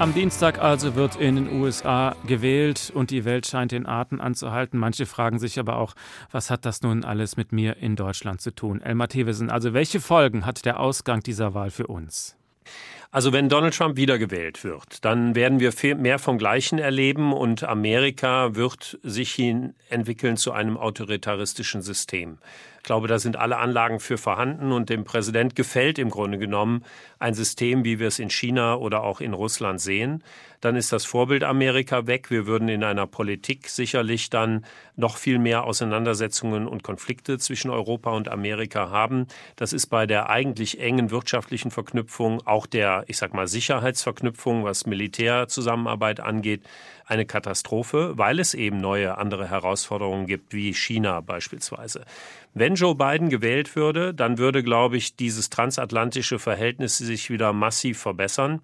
Am Dienstag also wird in den USA gewählt und die Welt scheint den Atem anzuhalten. Manche fragen sich aber auch, was hat das nun alles mit mir in Deutschland zu tun? Elmar Thewesen, also welche Folgen hat der Ausgang dieser Wahl für uns? Also wenn Donald Trump wiedergewählt wird, dann werden wir mehr vom Gleichen erleben und Amerika wird sich hin entwickeln zu einem autoritaristischen System. Ich glaube, da sind alle Anlagen für vorhanden und dem Präsident gefällt im Grunde genommen ein System, wie wir es in China oder auch in Russland sehen. Dann ist das Vorbild Amerika weg. Wir würden in einer Politik sicherlich dann noch viel mehr Auseinandersetzungen und Konflikte zwischen Europa und Amerika haben. Das ist bei der eigentlich engen wirtschaftlichen Verknüpfung, auch der, ich sag mal, Sicherheitsverknüpfung, was Militärzusammenarbeit angeht, eine Katastrophe, weil es eben neue andere Herausforderungen gibt, wie China beispielsweise. Wenn Joe Biden gewählt würde, dann würde, glaube ich, dieses transatlantische Verhältnis sich wieder massiv verbessern.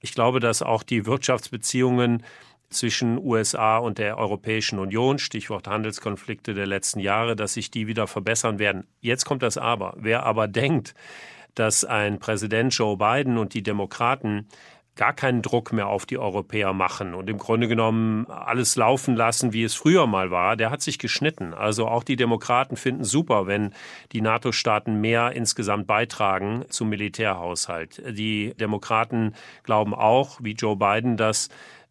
Ich glaube, dass auch die Wirtschaftsbeziehungen zwischen USA und der Europäischen Union, Stichwort Handelskonflikte der letzten Jahre, dass sich die wieder verbessern werden. Jetzt kommt das Aber. Wer aber denkt, dass ein Präsident Joe Biden und die Demokraten gar keinen Druck mehr auf die Europäer machen und im Grunde genommen alles laufen lassen, wie es früher mal war, der hat sich geschnitten. Also auch die Demokraten finden super, wenn die NATO-Staaten mehr insgesamt beitragen zum Militärhaushalt. Die Demokraten glauben auch, wie Joe Biden, dass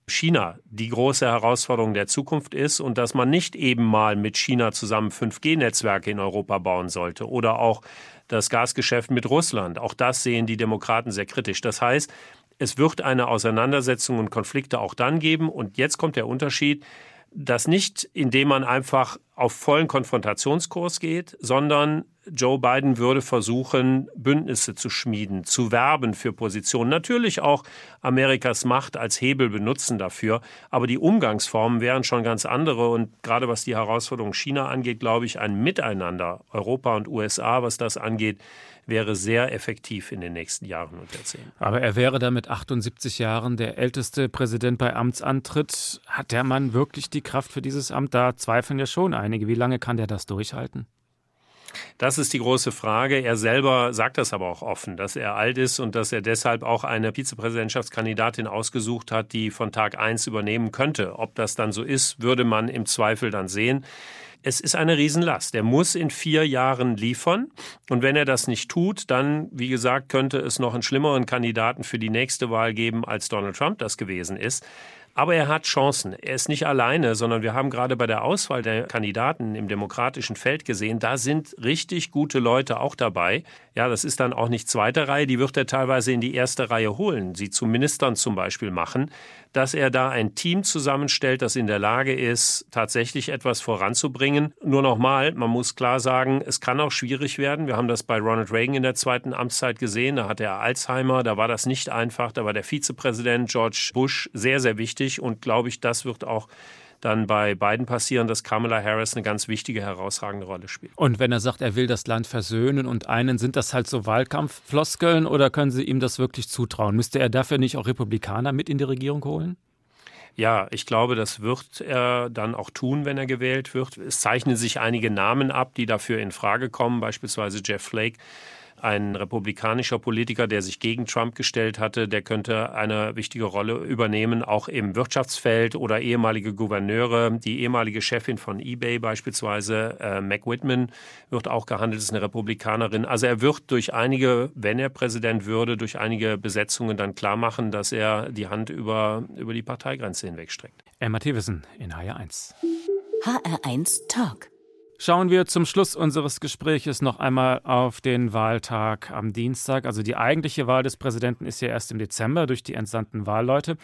China die große Herausforderung der Zukunft ist und dass man nicht eben mal mit China zusammen 5G-Netzwerke in Europa bauen sollte oder auch das Gasgeschäft mit Russland. Auch das sehen die Demokraten sehr kritisch. Das heißt, es wird eine Auseinandersetzung und Konflikte auch dann geben. Und jetzt kommt der Unterschied, dass nicht, indem man einfach auf vollen Konfrontationskurs geht, sondern Joe Biden würde versuchen, Bündnisse zu schmieden, zu werben für Positionen. Natürlich auch Amerikas Macht als Hebel benutzen dafür. Aber die Umgangsformen wären schon ganz andere. Und gerade was die Herausforderung China angeht, glaube ich, ein Miteinander Europa und USA, was das angeht, wäre sehr effektiv in den nächsten Jahren und Jahrzehnten. Aber er wäre da mit 78 Jahren der älteste Präsident bei Amtsantritt. Hat der Mann wirklich die Kraft für dieses Amt? Da zweifeln ja schon einige. Wie lange kann der das durchhalten? Das ist die große Frage. Er selber sagt das aber auch offen, dass er alt ist und dass er deshalb auch eine Vizepräsidentschaftskandidatin ausgesucht hat, die von Tag eins übernehmen könnte. Ob das dann so ist, würde man im Zweifel dann sehen. Es ist eine Riesenlast. Er muss in vier Jahren liefern. Und wenn er das nicht tut, dann, wie gesagt, könnte es noch einen schlimmeren Kandidaten für die nächste Wahl geben, als Donald Trump das gewesen ist. Aber er hat Chancen. Er ist nicht alleine, sondern wir haben gerade bei der Auswahl der Kandidaten im demokratischen Feld gesehen, da sind richtig gute Leute auch dabei. Ja, das ist dann auch nicht zweite Reihe, die wird er teilweise in die erste Reihe holen, sie zu Ministern zum Beispiel machen dass er da ein Team zusammenstellt, das in der Lage ist, tatsächlich etwas voranzubringen. Nur nochmal, man muss klar sagen, es kann auch schwierig werden. Wir haben das bei Ronald Reagan in der zweiten Amtszeit gesehen. Da hatte er Alzheimer, da war das nicht einfach. Da war der Vizepräsident George Bush sehr, sehr wichtig und glaube ich, das wird auch dann bei beiden passieren, dass Kamala Harris eine ganz wichtige, herausragende Rolle spielt. Und wenn er sagt, er will das Land versöhnen und einen, sind das halt so Wahlkampffloskeln oder können Sie ihm das wirklich zutrauen? Müsste er dafür nicht auch Republikaner mit in die Regierung holen? Ja, ich glaube, das wird er dann auch tun, wenn er gewählt wird. Es zeichnen sich einige Namen ab, die dafür in Frage kommen, beispielsweise Jeff Flake ein republikanischer Politiker, der sich gegen Trump gestellt hatte, der könnte eine wichtige Rolle übernehmen, auch im Wirtschaftsfeld oder ehemalige Gouverneure. Die ehemalige Chefin von eBay beispielsweise, äh, Mac Whitman, wird auch gehandelt, ist eine Republikanerin. Also er wird durch einige, wenn er Präsident würde, durch einige Besetzungen dann klar machen, dass er die Hand über, über die Parteigrenze hinwegstreckt. Emma Thewissen in HR1. HR1 Talk. Schauen wir zum Schluss unseres Gespräches noch einmal auf den Wahltag am Dienstag. Also die eigentliche Wahl des Präsidenten ist ja erst im Dezember durch die entsandten Wahlleute.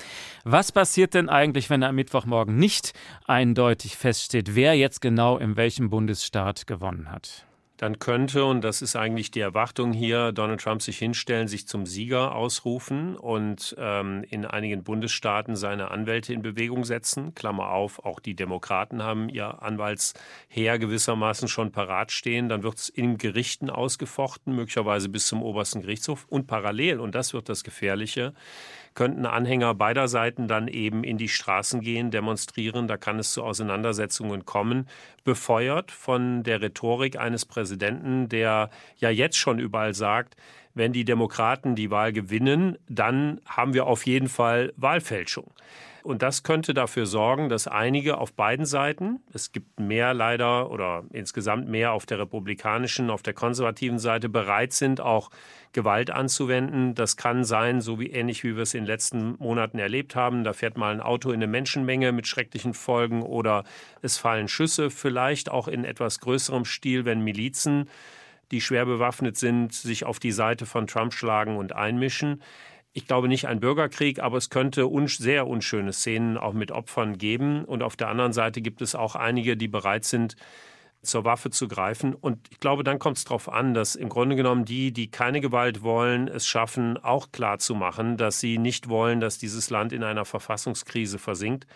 Was passiert denn eigentlich, wenn am Mittwochmorgen nicht eindeutig feststeht, wer jetzt genau in welchem Bundesstaat gewonnen hat? Dann könnte, und das ist eigentlich die Erwartung hier, Donald Trump sich hinstellen, sich zum Sieger ausrufen und ähm, in einigen Bundesstaaten seine Anwälte in Bewegung setzen. Klammer auf, auch die Demokraten haben ihr Anwaltsheer gewissermaßen schon parat stehen. Dann wird es in Gerichten ausgefochten, möglicherweise bis zum obersten Gerichtshof. Und parallel, und das wird das Gefährliche, könnten Anhänger beider Seiten dann eben in die Straßen gehen, demonstrieren. Da kann es zu Auseinandersetzungen kommen, befeuert von der Rhetorik eines Präsidenten, der ja jetzt schon überall sagt, wenn die Demokraten die Wahl gewinnen, dann haben wir auf jeden Fall Wahlfälschung. Und das könnte dafür sorgen, dass einige auf beiden Seiten, es gibt mehr leider oder insgesamt mehr auf der republikanischen, auf der konservativen Seite bereit sind, auch Gewalt anzuwenden. Das kann sein, so wie ähnlich wie wir es in den letzten Monaten erlebt haben. Da fährt mal ein Auto in eine Menschenmenge mit schrecklichen Folgen oder es fallen Schüsse, vielleicht auch in etwas größerem Stil, wenn Milizen die schwer bewaffnet sind, sich auf die Seite von Trump schlagen und einmischen ich glaube nicht ein Bürgerkrieg, aber es könnte un sehr unschöne Szenen auch mit Opfern geben. Und auf der anderen Seite gibt es auch einige, die bereit sind, zur Waffe zu greifen. Und ich glaube, dann kommt es darauf an, dass im Grunde genommen die, die keine Gewalt wollen, es schaffen, auch klarzumachen, dass sie nicht wollen, dass dieses Land in einer Verfassungskrise versinkt.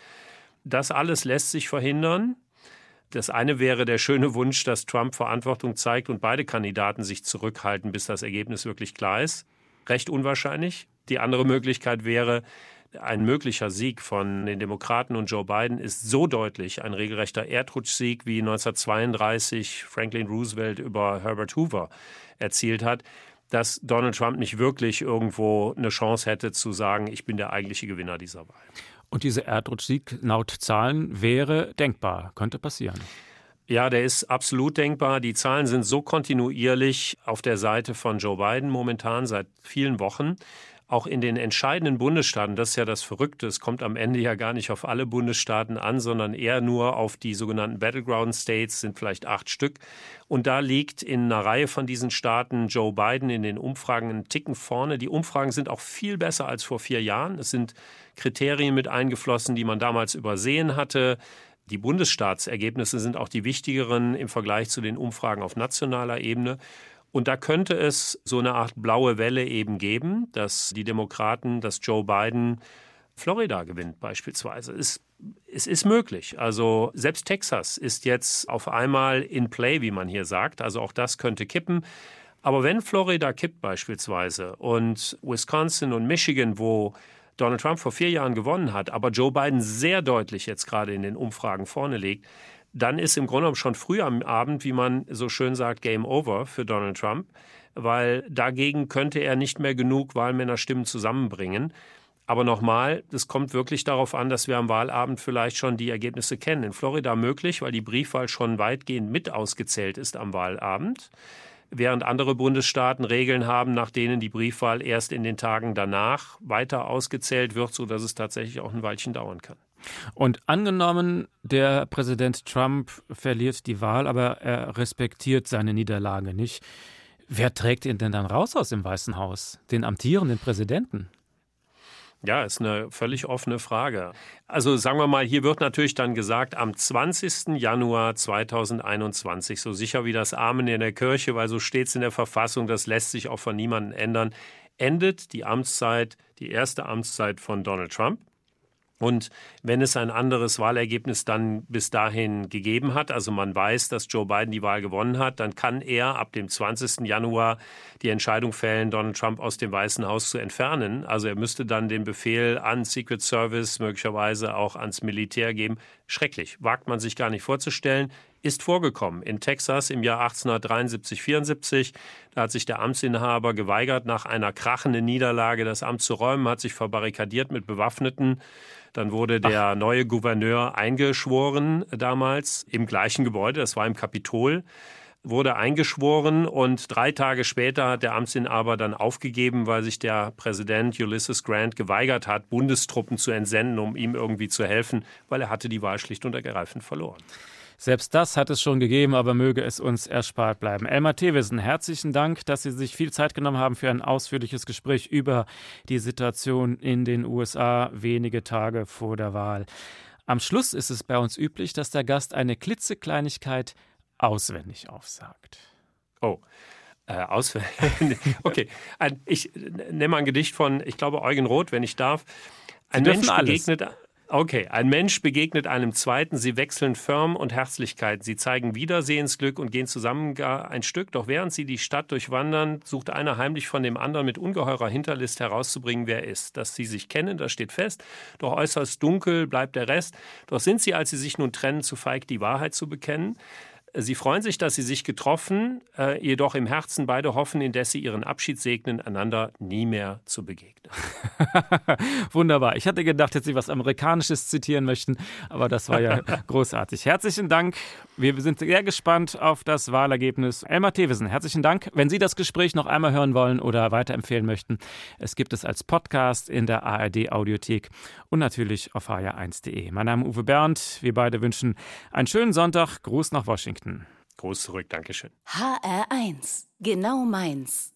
Das alles lässt sich verhindern. Das eine wäre der schöne Wunsch, dass Trump Verantwortung zeigt und beide Kandidaten sich zurückhalten, bis das Ergebnis wirklich klar ist. Recht unwahrscheinlich. Die andere Möglichkeit wäre, ein möglicher Sieg von den Demokraten und Joe Biden ist so deutlich ein regelrechter Erdrutschsieg, wie 1932 Franklin Roosevelt über Herbert Hoover erzielt hat, dass Donald Trump nicht wirklich irgendwo eine Chance hätte zu sagen, ich bin der eigentliche Gewinner dieser Wahl. Und dieser Erdrutschsieg laut Zahlen wäre denkbar, könnte passieren. Ja, der ist absolut denkbar. Die Zahlen sind so kontinuierlich auf der Seite von Joe Biden momentan seit vielen Wochen auch in den entscheidenden Bundesstaaten, das ist ja das Verrückte, es kommt am Ende ja gar nicht auf alle Bundesstaaten an, sondern eher nur auf die sogenannten Battleground States, sind vielleicht acht Stück. Und da liegt in einer Reihe von diesen Staaten Joe Biden in den Umfragen einen Ticken vorne. Die Umfragen sind auch viel besser als vor vier Jahren. Es sind Kriterien mit eingeflossen, die man damals übersehen hatte. Die Bundesstaatsergebnisse sind auch die wichtigeren im Vergleich zu den Umfragen auf nationaler Ebene. Und da könnte es so eine Art blaue Welle eben geben, dass die Demokraten, dass Joe Biden Florida gewinnt beispielsweise. Es, es ist möglich. Also selbst Texas ist jetzt auf einmal in Play, wie man hier sagt. Also auch das könnte kippen. Aber wenn Florida kippt beispielsweise und Wisconsin und Michigan, wo Donald Trump vor vier Jahren gewonnen hat, aber Joe Biden sehr deutlich jetzt gerade in den Umfragen vorne liegt, dann ist im Grunde genommen schon früh am Abend, wie man so schön sagt, Game Over für Donald Trump, weil dagegen könnte er nicht mehr genug Wahlmännerstimmen zusammenbringen. Aber nochmal, es kommt wirklich darauf an, dass wir am Wahlabend vielleicht schon die Ergebnisse kennen. In Florida möglich, weil die Briefwahl schon weitgehend mit ausgezählt ist am Wahlabend während andere Bundesstaaten Regeln haben, nach denen die Briefwahl erst in den Tagen danach weiter ausgezählt wird, sodass es tatsächlich auch ein Weilchen dauern kann. Und angenommen, der Präsident Trump verliert die Wahl, aber er respektiert seine Niederlage nicht. Wer trägt ihn denn dann raus aus dem Weißen Haus? Den amtierenden Präsidenten? Ja, ist eine völlig offene Frage. Also sagen wir mal, hier wird natürlich dann gesagt, am 20. Januar 2021, so sicher wie das Amen in der Kirche, weil so steht es in der Verfassung, das lässt sich auch von niemandem ändern, endet die Amtszeit, die erste Amtszeit von Donald Trump. Und wenn es ein anderes Wahlergebnis dann bis dahin gegeben hat, also man weiß, dass Joe Biden die Wahl gewonnen hat, dann kann er ab dem 20. Januar die Entscheidung fällen, Donald Trump aus dem Weißen Haus zu entfernen. Also er müsste dann den Befehl an Secret Service, möglicherweise auch ans Militär geben. Schrecklich, wagt man sich gar nicht vorzustellen ist vorgekommen. In Texas im Jahr 1873, 74. Da hat sich der Amtsinhaber geweigert, nach einer krachenden Niederlage das Amt zu räumen, hat sich verbarrikadiert mit Bewaffneten. Dann wurde der Ach. neue Gouverneur eingeschworen damals im gleichen Gebäude, das war im Kapitol wurde eingeschworen und drei Tage später hat der Amtsinhaber dann aufgegeben, weil sich der Präsident Ulysses Grant geweigert hat, Bundestruppen zu entsenden, um ihm irgendwie zu helfen, weil er hatte die Wahl schlicht und ergreifend verloren. Selbst das hat es schon gegeben, aber möge es uns erspart bleiben. Elmar Thewissen, herzlichen Dank, dass Sie sich viel Zeit genommen haben für ein ausführliches Gespräch über die Situation in den USA wenige Tage vor der Wahl. Am Schluss ist es bei uns üblich, dass der Gast eine klitzekleinigkeit auswendig aufsagt. Oh. Äh, auswendig. Okay, ein, ich nehme ein Gedicht von, ich glaube, Eugen Roth, wenn ich darf. Ein Mensch begegnet. Okay, ein Mensch begegnet einem zweiten, sie wechseln Firm und Herzlichkeit, sie zeigen Wiedersehensglück und gehen zusammen gar ein Stück, doch während sie die Stadt durchwandern, sucht einer heimlich von dem anderen mit ungeheurer Hinterlist herauszubringen, wer er ist. Dass sie sich kennen, das steht fest, doch äußerst dunkel bleibt der Rest. Doch sind sie, als sie sich nun trennen, zu feig, die Wahrheit zu bekennen. Sie freuen sich, dass sie sich getroffen, äh, jedoch im Herzen beide hoffen, indes sie ihren Abschied segnen, einander nie mehr zu begegnen. Wunderbar. Ich hatte gedacht, dass Sie was Amerikanisches zitieren möchten, aber das war ja großartig. Herzlichen Dank. Wir sind sehr gespannt auf das Wahlergebnis. Elmar Thewesen, herzlichen Dank. Wenn Sie das Gespräch noch einmal hören wollen oder weiterempfehlen möchten, es gibt es als Podcast in der ARD Audiothek und natürlich auf hr1.de. Mein Name ist Uwe Bernd. Wir beide wünschen einen schönen Sonntag. Gruß nach Washington. Gruß zurück. Dankeschön. HR1. Genau meins.